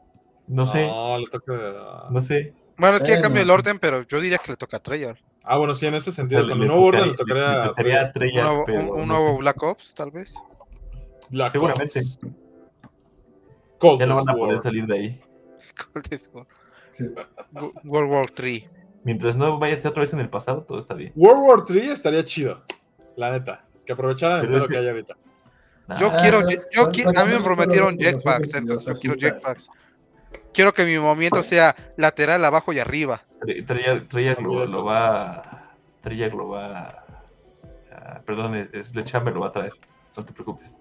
B: No sé,
A: No, le toca.
B: no sé.
C: Bueno, es que ya cambio el orden, pero yo diría que le toca a Treyarch.
A: Ah, bueno, sí, en ese sentido. Con el nuevo orden le
B: tocaría-
A: tocaría.
B: le tocaría a
C: Un
B: Treyarch, pero
C: un- nuevo. Black Ops, tal vez.
A: Black
B: Seguramente.
A: Ops. Cold
B: Ya no van a
A: War.
B: poder salir de ahí.
C: Cold War.
E: Sí.
C: Wo- World War 3.
B: Mientras no vayas otra vez en el pasado, todo está bien.
A: World War 3 estaría chido. La neta. Que aprovecharan el
B: ese-
A: que hay ahorita.
C: Yo
B: Ah,
C: quiero, yo, yo
E: ¿cuál-
C: qui-
E: cuál-
C: a mí me prometieron jetpacks, entonces yo quiero jetpacks. Quiero que mi movimiento sea lateral, abajo y arriba.
B: Treyarch lo, va. Treyarch lo va. ah, perdón, es- Sledgehammer lo va a traer. No te preocupes.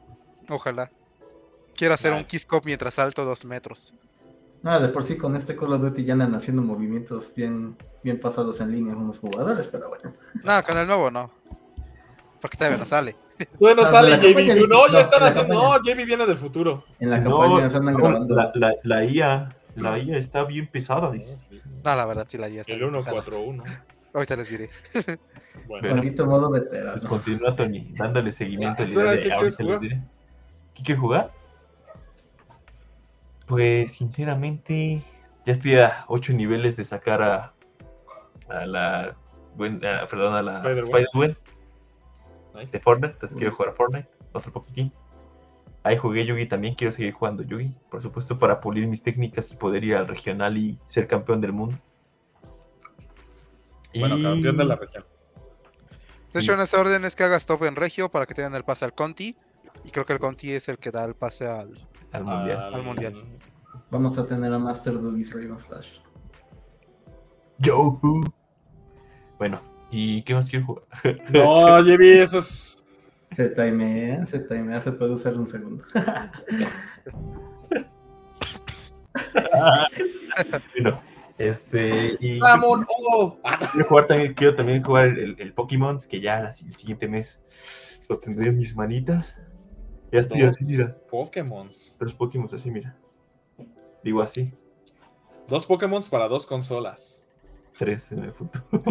C: Ojalá. Quiero hacer un kiss cop mientras salto dos metros.
E: No, de por sí con este Call of Duty ya andan haciendo movimientos bien, bien pasados en línea unos jugadores, pero bueno.
C: No, con el nuevo no. Porque todavía no sale.
A: Bueno,
E: No,
A: sale
E: dice-
A: no, ya
E: no,
A: están haciendo. No. JB viene del futuro.
E: En la
B: No,
E: campaña se andan
B: no,
E: grabando.
B: la, la, la IA. La IA está bien pesada, dice.
C: No, la verdad, sí la ya está.
A: El
C: bien pesada.
A: 141.
C: Ahorita les diré.
A: Bueno.
E: Maldito modo
B: Pues
E: veterano.
B: continúa, Tony, dándole seguimiento.
A: Ah, espera,
B: de
A: ¿qué
B: ahorita
A: quieres
B: les
A: jugar?
B: diré. ¿Qué quieres jugar? Pues, sinceramente, ya estoy a 8 niveles de sacar a, a la. Perdón, a la.
A: Spider-Gwen
B: de
A: nice.
B: Fortnite. Entonces quiero jugar a Fortnite otro poquitín. Ahí jugué Yugi también, quiero seguir jugando Yugi. Por supuesto, para pulir mis técnicas y poder ir al regional y ser campeón del mundo.
A: Bueno,
B: Y-
A: campeón de la región.
C: De hecho, en ese orden es que hagas top en Regio para que te den el pase al Conti. Y creo que el Conti es el que da el pase al.
B: al mundial.
C: Al mundial.
E: Vamos a tener a Master Doogies Raven Slash.
B: Yo. Bueno, ¿y qué más quiero jugar?
A: No, JB, eso es.
E: Se timea, se timea, se puede usar un segundo.
B: bueno, este. Y
A: Ramón, oh.
B: Quiero jugar también, quiero también jugar el, el, el Pokémon, que ya la- el siguiente mes lo tendré en mis manitas. Ya estoy así, mira.
A: Pokémon.
B: Tres Pokémon así, mira. Digo así,
A: Dos Pokémon para dos consolas.
B: Tres en el futuro.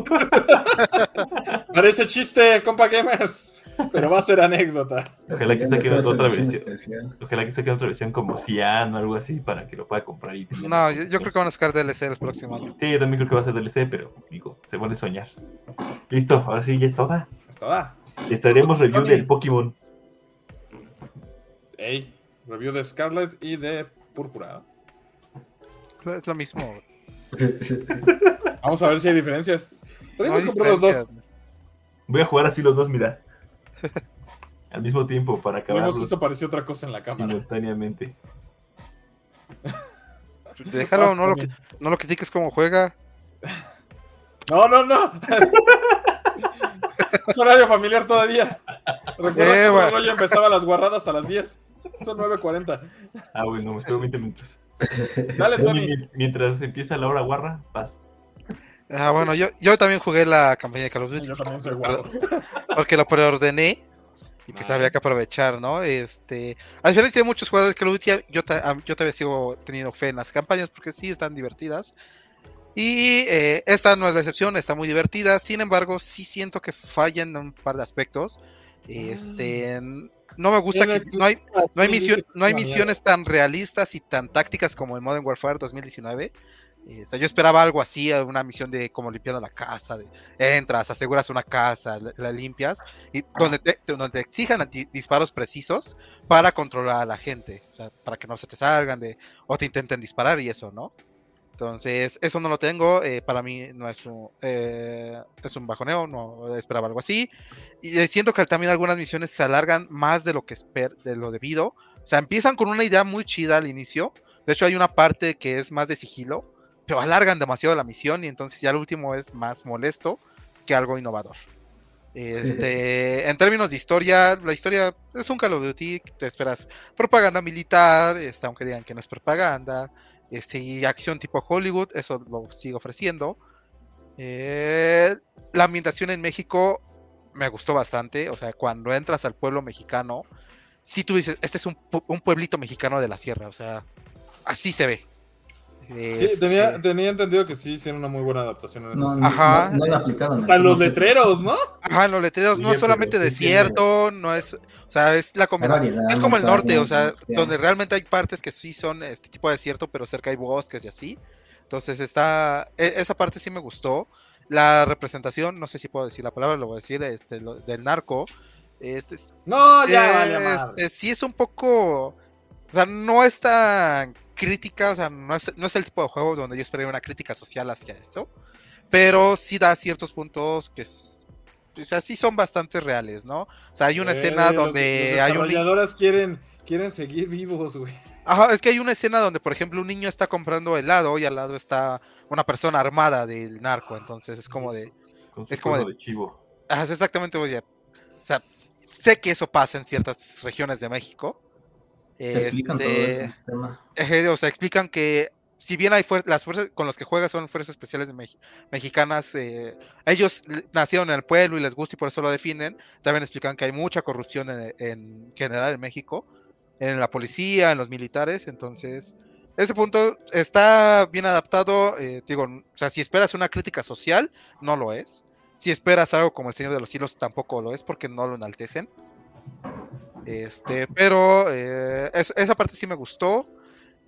A: Parece chiste, compa gamers. Pero va a ser anécdota.
B: Ojalá que saquen otra versión.
E: especial.
B: Ojalá que saquen otra versión como Cian o algo así para que lo pueda comprar y
C: No, yo, yo creo que van a sacar DLC el próximo año.
B: Sí, yo también creo que va a ser DLC, pero digo, se vuelve a soñar. Listo, ahora sí ya es toda.
A: Esto va.
B: Estaremos review del Pokémon.
A: Ey, review de Scarlet y de Púrpura.
C: Es lo mismo.
A: Vamos a ver si hay diferencias.
C: No
A: Podemos
C: hay
A: comprar los dos.
B: Voy a jugar así los dos, mira. Al mismo tiempo para
A: Vemos
B: acabar
A: eso pareció otra cosa en la cámara.
B: simultáneamente.
C: Déjalo, no lo, no lo critiques como juega.
A: No, no, no. es horario familiar todavía. Recuerda
C: Eh,
A: que
C: bueno.
A: Roger empezaba las guarradas a las 10. Son 9.40.
B: Ah, bueno, me espero 20 minutos.
A: Dale, Tony.
B: Mien- Mientras empieza la hora guarra, paz.
C: Ah, bueno, yo, yo también jugué la campaña de Call of Duty.
A: Yo también soy guapo.
C: porque lo preordené y pues
A: Ah.
C: había que aprovechar, ¿no? Este, a diferencia de muchos jugadores de Call of Duty, yo, ta- yo todavía sigo teniendo fe en las campañas porque sí están divertidas. Y eh, esta no es la excepción, está muy divertida. Sin embargo, sí siento que fallan en un par de aspectos. Este, no me gusta que no hay, no hay, misión- no hay misiones tan realistas y tan tácticas como en Modern Warfare 2019. Eh, o sea, yo esperaba algo así, una misión de como limpiando la casa, de entras, aseguras una casa, la, la limpias, y donde te, donde te exijan di- disparos precisos para controlar a la gente, o sea, para que no se te salgan de, o te intenten disparar y eso, ¿no? Entonces, eso no lo tengo, eh, para mí no es un, eh, es un bajoneo, no esperaba algo así. Y eh, siento que también algunas misiones se alargan más de lo que esper de lo debido. O sea, empiezan con una idea muy chida al inicio. De hecho, hay una parte que es más de sigilo, pero alargan demasiado la misión y entonces ya el último es más molesto que algo innovador. Este, en términos de historia, la historia es un Call of Duty, te esperas propaganda militar, este, aunque digan que no es propaganda, este, y acción tipo Hollywood, eso lo sigo ofreciendo. Eh, la ambientación en México me gustó bastante, o sea, cuando entras al pueblo mexicano, si tú dices, este es un, un pueblito mexicano de la sierra, o sea, así se ve.
A: Sí,
C: Este,
A: tenía, tenía entendido que sí hicieron una muy buena adaptación en ese
E: No,
A: sentido.
C: Ajá.
E: no, no aplicaron.
A: Hasta los letreros, ¿no?
C: Ajá, los letreros no es solamente desierto, no es, o sea, es la combinación. Es como el norte, o sea, donde realmente hay partes que sí son este tipo de desierto, pero cerca hay bosques y así. Entonces está, e- esa parte sí me gustó. La representación, no sé si puedo decir la palabra, lo voy a decir, este, lo- del narco. Este, es-
A: No, ya,
C: eh,
A: vale,
C: este, sí es un poco, o sea, no es tan crítica, o sea, no es, no es el tipo de juego donde yo esperaría una crítica social hacia eso, pero sí da ciertos puntos que, es- o sea, sí son bastante reales, ¿no? O sea, hay una
A: Eh,
C: escena
A: los-
C: donde
A: los
C: hay un... ni-
A: desarrolladoras quieren, quieren seguir vivos, güey.
C: Ajá, es que hay una escena donde, por ejemplo, un niño está comprando helado y al lado está una persona armada del narco, entonces es como de...
B: Con su
C: Es como de-
B: de chivo.
C: Ajá, es exactamente, oye, o sea, sé que eso pasa en ciertas regiones de México. Este,
E: ese tema.
C: Ejé, o sea, explican que si bien hay fuer- las fuerzas con las que juegas son fuerzas especiales mexicanas, eh, ellos nacieron en el pueblo y les gusta y por eso lo defienden. También explican que hay mucha corrupción en, en general en México, en la policía, en los militares. Entonces, ese punto está bien adaptado. eh, digo, o sea, si esperas una crítica social, no lo es. Si esperas algo como El Señor de los Cielos, tampoco lo es porque no lo enaltecen. Este, pero eh, es- esa parte sí me gustó.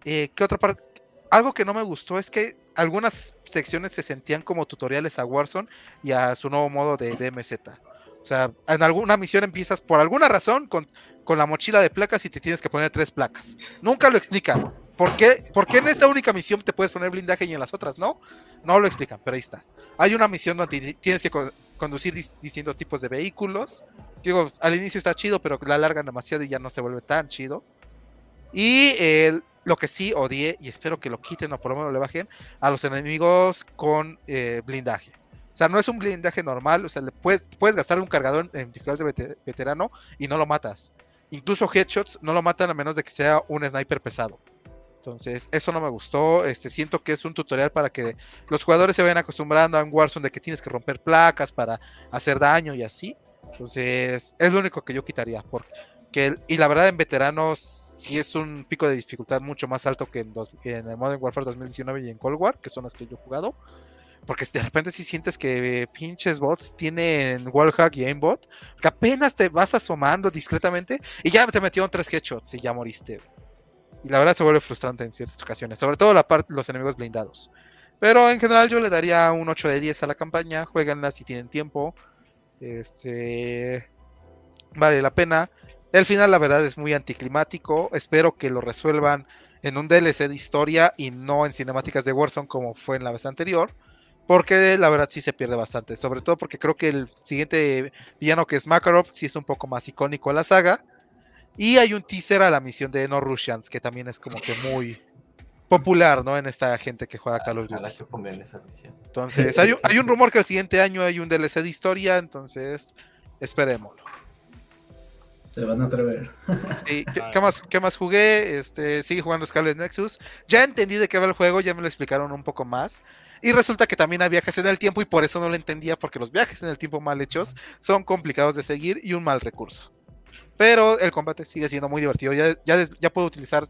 C: Eh, ¿Qué otra parte? Algo que no me gustó es que algunas secciones se sentían como tutoriales a Warzone y a su nuevo modo de DMZ. O sea, en alguna misión empiezas por alguna razón con, con la mochila de placas y te tienes que poner tres placas. Nunca lo explican. ¿Por qué, ¿Por qué en esta única misión te puedes poner blindaje y en las otras no? No lo explican, pero ahí está. Hay una misión donde ti- tienes que co- conducir dis- distintos tipos de vehículos. Digo, al inicio está chido, pero la alargan demasiado y ya no se vuelve tan chido. Y eh, lo que sí odié, y espero que lo quiten o por lo menos le bajen, a los enemigos con eh, blindaje. O sea, no es un blindaje normal, o sea, le puedes, puedes gastar un cargador en dificultad de vete- veterano y no lo matas. Incluso headshots no lo matan a menos de que sea un sniper pesado. Entonces, eso no me gustó. Este, siento que es un tutorial para que los jugadores se vayan acostumbrando a un Warzone de que tienes que romper placas para hacer daño y así. Entonces, es lo único que yo quitaría. Porque, y la verdad, en veteranos sí es un pico de dificultad mucho más alto que en, dos- en el Modern Warfare 2019 y en Cold War, que son las que yo he jugado. Porque de repente si sientes que eh, pinches bots tienen wallhack y aimbot, que apenas te vas asomando discretamente y ya te metieron tres headshots y ya moriste. Y la verdad se vuelve frustrante en ciertas ocasiones, sobre todo la parte los enemigos blindados. Pero en general yo le daría un 8 de 10 a la campaña, jueguenla si tienen tiempo. Este vale la pena. El final, la verdad, es muy anticlimático. Espero que lo resuelvan en un DLC de historia y no en cinemáticas de Warzone como fue en la vez anterior. Porque la verdad sí se pierde bastante. Sobre todo porque creo que el siguiente villano que es Makarov sí es un poco más icónico en la saga. Y hay un teaser a la misión de No Russians que también es como que muy popular, ¿no? En esta gente que juega Call of Duty.
B: que pongan esa misión.
C: Entonces, hay, un- hay un rumor que el siguiente año hay un DLC de historia, entonces esperémoslo.
E: Se van a atrever.
C: Sí, ¿qué, qué más, qué más jugué? Este, sigue jugando Scarlet Nexus. Ya entendí de qué va el juego, ya me lo explicaron un poco más. Y resulta que también hay viajes en el tiempo y por eso no lo entendía, porque los viajes en el tiempo mal hechos son complicados de seguir y un mal recurso. Pero el combate sigue siendo muy divertido. Ya, ya, des- ya puedo utilizar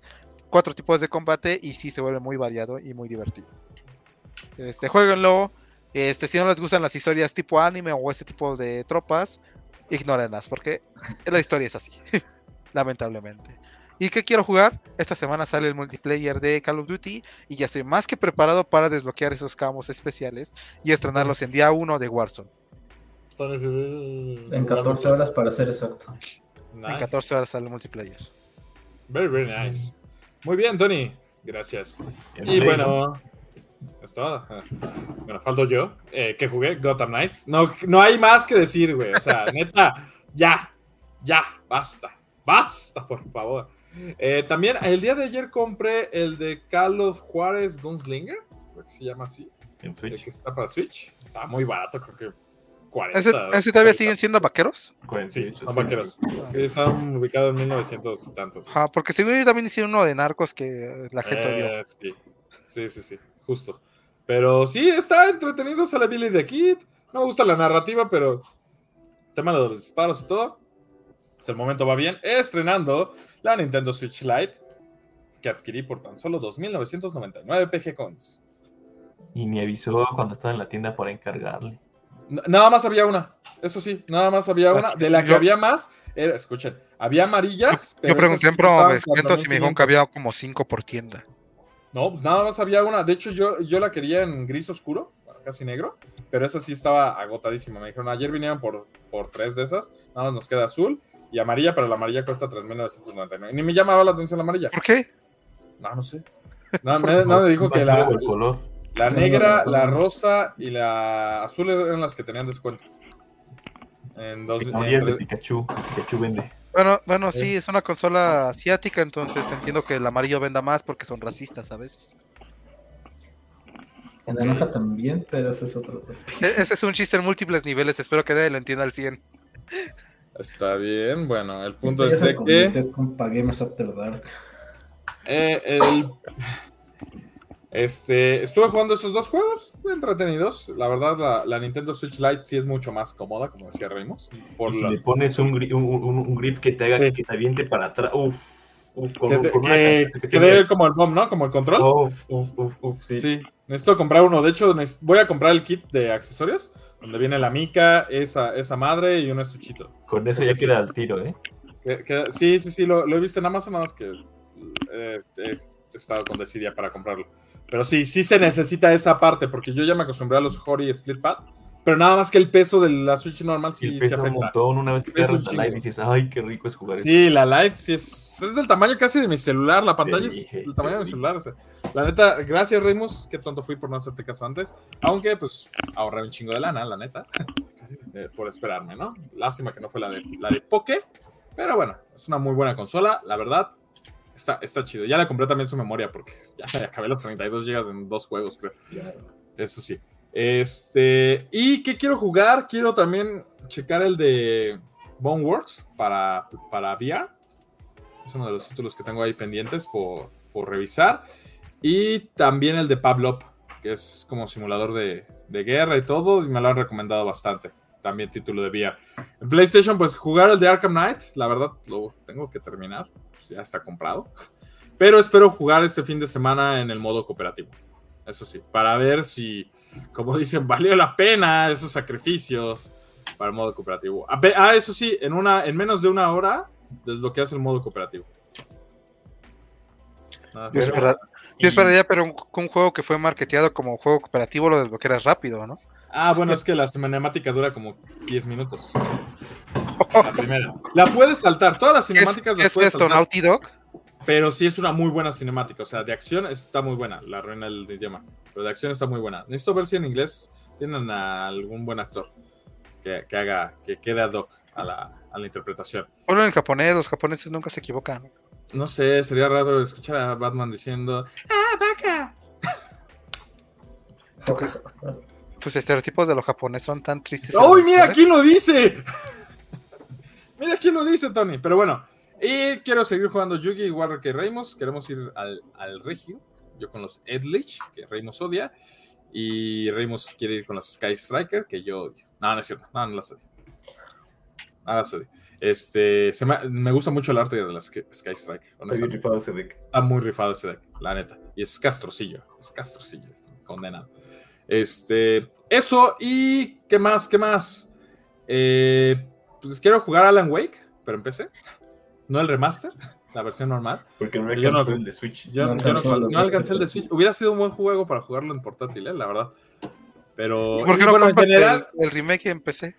C: cuatro tipos de combate y sí se vuelve muy variado y muy divertido. Este, jueguenlo. Este, si no les gustan las historias tipo anime o este tipo de tropas, ignórenlas, porque la historia es así, lamentablemente. ¿Y qué quiero jugar? Esta semana sale el multiplayer de Call of Duty y ya estoy más que preparado para desbloquear esos camos especiales y estrenarlos en día 1 de Warzone.
E: En 14 horas para ser exacto.
C: En 14 horas sale el multiplayer.
A: Very, very nice. Muy bien, Tony. Gracias. Y bueno, es todo. Bueno, falto yo. Eh, ¿Qué jugué? Gotham Knights. No, no hay más que decir, güey. O sea, neta, ya, ya, basta, basta, por favor. Eh, también el día de ayer compré el de Call of Juárez Gunslinger, creo que se llama así,
B: En
A: el
B: Switch.
A: que está para Switch. Está muy barato, creo que 40.
C: ¿Ese, ese todavía siguen siendo vaqueros?
B: 48,
A: Sí, son vaqueros. Sí, están ubicados en 1900 y tantos.
C: Ajá, porque según yo también hicieron uno de narcos que la gente.
A: Eh, sí. sí, sí, sí, justo. Pero sí, está entretenido, sale Billy the Kid. No me gusta la narrativa, pero el tema de los disparos y todo. Hasta el momento va bien. Estrenando la Nintendo Switch Lite, que adquirí por tan solo 2.999 PG Coins.
B: Y me avisó cuando estaba en la tienda para encargarle.
A: Nada más había una, eso sí, nada más había una. De la que
C: yo-
A: había más, era, escuchen, había amarillas. pero
C: Yo pregunté en descuentos y me dijeron que
A: 4.500.
C: había como 5 por tienda.
A: No, pues nada más había una. De hecho, yo, yo la quería en gris oscuro, casi negro, pero esa sí estaba agotadísima. Me dijeron, ayer vinieron por, por tres de esas, nada más nos queda azul y amarilla, pero la amarilla cuesta 3.999. Ni me llamaba la atención la amarilla.
C: ¿Por qué?
A: No, no sé. No, me, no, me dijo que la,
B: nuevo el color.
A: La negra, la rosa y la azul eran las que tenían descuento. En dos,
B: Tecnologías de
A: en-
B: Pikachu. Pikachu vende.
C: Bueno, bueno, sí, es una consola asiática, entonces entiendo que el amarillo venda más porque son racistas a veces.
E: En naranja también, pero ese es otro tema.
C: E- Ese es un chiste en múltiples niveles, espero que nadie lo entienda al 100.
A: Está bien, bueno, el punto
E: Esto
A: es de que...
E: con Gamers After Dark.
A: Eh, el- Este, estuve jugando esos dos juegos, muy entretenidos. La verdad, la, la Nintendo Switch Lite sí es mucho más cómoda, como decía Reimos. Por
B: si
A: la-
B: le pones un, gri- un, un- grip que te haga
A: Sí.
B: que te aviente para atrás. Uf, uf,
A: que, te-
B: con
A: que- dé como el bomb, ¿no? Como el control.
B: Uf, uf, uf, sí.
A: Sí, necesito comprar uno. De hecho, voy a comprar el kit de accesorios, donde viene la mica, esa, esa madre y un estuchito.
B: Con eso ya
A: Sí.
B: queda al tiro, ¿eh?
A: Sí, sí, sí, lo, lo he visto en Amazon, nada más que eh, he estado con desidia para comprarlo. Pero sí, sí se necesita esa parte, porque yo ya me acostumbré a los Hori Split Pad, pero nada más que el peso de la Switch normal
B: Y
A: sí
B: el
A: se
B: pesa un
A: afecta.
B: montón. Una vez que te la live
A: chingo.
B: dices, ay, qué rico es jugar esto.
A: Sí, la Lite sí es, es del tamaño casi de mi celular, la pantalla es del tamaño de mi celular. o sea, la neta, gracias Remus, qué tonto fui por no hacerte caso antes, aunque pues ahorré un chingo de lana, la neta, eh, por esperarme, ¿no? Lástima que no fue la de, la de Poke, pero bueno, es una muy buena consola, la verdad, está, está chido. Ya le compré también su memoria porque ya acabé los 32 GB en dos juegos, creo. Eso sí. Este, ¿y qué quiero jugar? Quiero también checar el de Boneworks para, para VR. Es uno de los títulos que tengo ahí pendientes por, por revisar. Y también el de Pavlov, que es como simulador de, de guerra y todo, y me lo han recomendado bastante. También título de VR. En PlayStation, pues jugar el de Arkham Knight, la verdad lo tengo que terminar. pues, ya está comprado. Pero espero jugar este fin de semana en el modo cooperativo. Eso sí, para ver si, como dicen, valió la pena esos sacrificios para el modo cooperativo. Ah, Ah, eso sí, en, una, en menos de una hora desbloqueas el modo cooperativo. Nada,
C: Yo,
A: sí.
C: esperar- yo esperaría, pero un, un juego que fue marketeado como juego cooperativo lo desbloqueas rápido, ¿no?
A: Ah, bueno, es que la cinemática dura como 10 minutos. La primera. La puedes saltar. Todas las
C: ¿Qué es,
A: cinemáticas
C: qué
A: las
C: es
A: puedes
C: esto?
A: saltar.
C: ¿Naughty Dog?
A: Pero sí es una muy buena cinemática. O sea, de acción está muy buena. La reina del idioma. Pero de acción está muy buena. Necesito ver si en inglés tienen a algún buen actor que, que haga, que quede ad hoc a la, a la interpretación.
C: Ponlo en japonés, los japoneses nunca se equivocan.
A: No sé, sería raro escuchar a Batman diciendo ¡Ah, vaca!
C: Tus estereotipos de los japoneses son tan tristes.
A: ¡Uy, mira quién lo dice! mira quién lo dice, Tony. Pero bueno, y quiero seguir jugando Yugi igual que Reimos. Queremos ir al, al Regio. Yo con los Edlich, que Reimos odia. Y Reimos quiere ir con los Sky Striker, que yo odio. No, no es cierto. No, no las odio. No las odio. Este, se me, me gusta mucho el arte de las Sky Striker.
B: Está rifado ese deck.
A: Está muy rifado ese deck, la neta. Y es castrocillo. Es castrocillo. Condenado. Este. Eso. ¿Y qué más? ¿Qué más? Eh, pues quiero jugar Alan Wake, pero empecé. No el remaster, la versión normal.
B: Porque no
A: Yo no-
B: el de Switch.
A: Yo
E: No
A: yo no,
E: alcanzó
A: no
E: los
A: alcancé el de. Switch. Hubiera sido un buen juego para jugarlo en portátil, eh, la verdad. Pero.
C: ¿Por qué no
A: bueno, en general,
C: el, el remake en PC?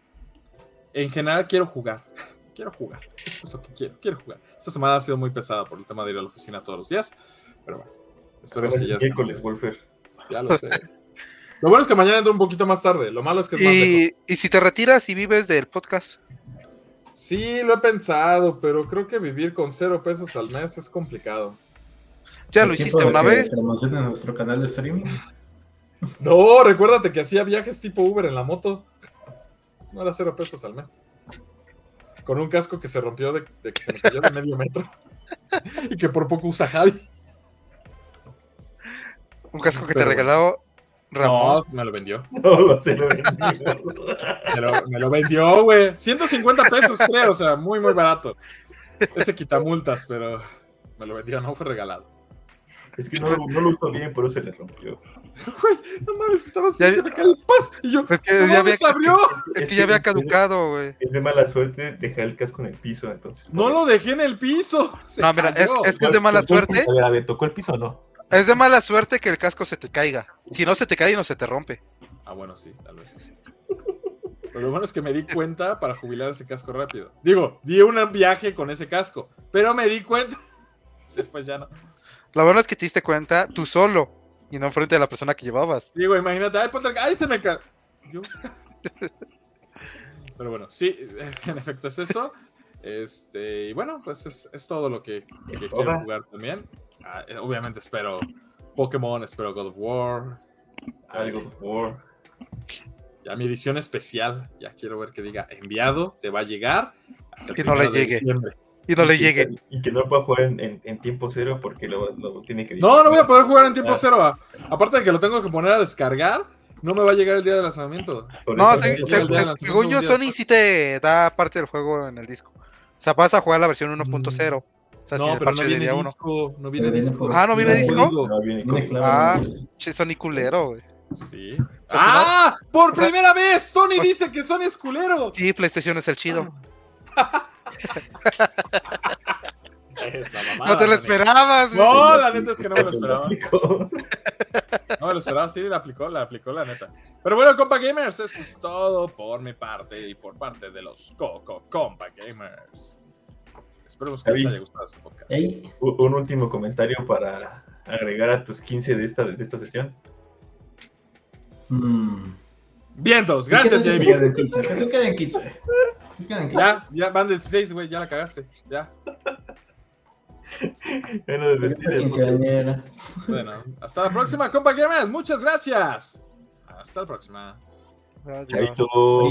A: en general quiero jugar. Quiero jugar. Eso es lo que quiero. Quiero jugar. Esta semana ha sido muy pesada por el tema de ir a la oficina todos los días. Pero bueno. Esperemos que ya esté
B: miércoles, Wolfer.
A: Ya lo sé. Lo bueno es que mañana entro un poquito más tarde. Lo malo es que es más lejos.
C: Y, y si te retiras y vives del podcast,
A: Sí, lo he pensado, pero creo que vivir con cero pesos al mes es complicado.
C: ya
E: ¿Es
C: lo hiciste una vez.
E: Promocionen nuestro canal de streaming.
A: No, recuérdate que hacía viajes tipo Uber en la moto. No era cero pesos al mes. Con un casco que se rompió de, de que se me cayó de medio metro. y que por poco usa Javi.
C: Un casco que
A: Pero
C: te regaló Ramón.
A: No, me lo vendió.
B: No, lo sé, lo vendí.
A: Me lo, me lo vendió, güey. 150 pesos, creo. O sea, muy, muy barato. Ese quitamultas, pero me lo vendió, no fue regalado.
B: Es que no, lo- no lo usó bien, por eso se le rompió.
A: Güey, no mames, estaba así,
C: Ya-
A: se me el paz. Y yo,
C: Pues que
A: no
C: ya había,
A: mames, abrió.
C: es que ya había caducado, güey.
B: Es de mala suerte dejar el casco en el piso, entonces.
A: No lo dejé en el piso. Se
C: No, mira, es, que es de mala
B: ¿Tocó el
C: suerte.
B: a ver, ¿tocó el piso o no?
C: Es de mala suerte que el casco se te caiga. Si no se te cae, no se te rompe.
A: Ah, bueno, sí, tal vez. Pero lo bueno es que me di cuenta para jubilar ese casco rápido. Digo, di un viaje con ese casco, pero me di cuenta. Después ya no.
C: Lo bueno es que te diste cuenta tú solo y no enfrente de la persona que llevabas.
A: Digo, imagínate, ay, ponte- ay, se me cae. Pero bueno, sí, en efecto es eso. Este, y bueno, pues es, es todo lo que, que quiero jugar también. Ah, eh, obviamente espero Pokémon, espero God of War.
B: Algo
A: Ay,
B: por.
A: Ya mi edición especial, ya quiero ver que diga enviado, te va a llegar. Hasta el
C: Que no le llegue.
A: diciembre.
C: Y no le llegue.
B: Y que no pueda jugar en, en- en tiempo cero porque lo, lo tiene que.
A: No, no voy a poder jugar en tiempo
B: Ah.
A: cero. a- Aparte de que lo tengo que poner a descargar, no me va a llegar el día del lanzamiento.
C: No, se- se- se- según yo, Sony
A: sí.
C: sí te da parte del juego en el disco. O sea, vas a jugar la versión 1.0. O sea, sin
A: no, pero no viene
C: día 1.
A: disco. No viene disco.
C: Ah, ¿no viene
E: No,
C: disco?
B: No, viene con-
E: Viene claro,
C: Ah. Che, Sony culero, güey.
A: Sí.
C: sea,
A: ¡Ah! ¡Por
C: o sea-
A: primera vez! Tony dice que Sony es culero.
C: Sí, PlayStation es el chido.
A: Mamada,
C: No te lo esperabas, güey.
A: No, la neta es que no me lo esperaba. No me lo esperaba, sí, la aplicó, la aplicó, la neta. Pero bueno, compa gamers, eso es todo por mi parte y por parte de los Coco Compa Gamers. Esperemos que les
B: Javi.
A: haya gustado este podcast.
B: Un último comentario para agregar a tus 15 de esta, de esta sesión.
E: mm.
A: Vientos, gracias,
E: Que se
A: JB.
E: queden 15, que se queden 15. Que se queden 15.
A: Ya, ya van 16, güey, ya la cagaste. Ya.
B: Bueno, de.
A: Bueno, hasta la próxima, compa gamers. Muchas gracias. Hasta la próxima.
C: Adiós.
B: Chaito.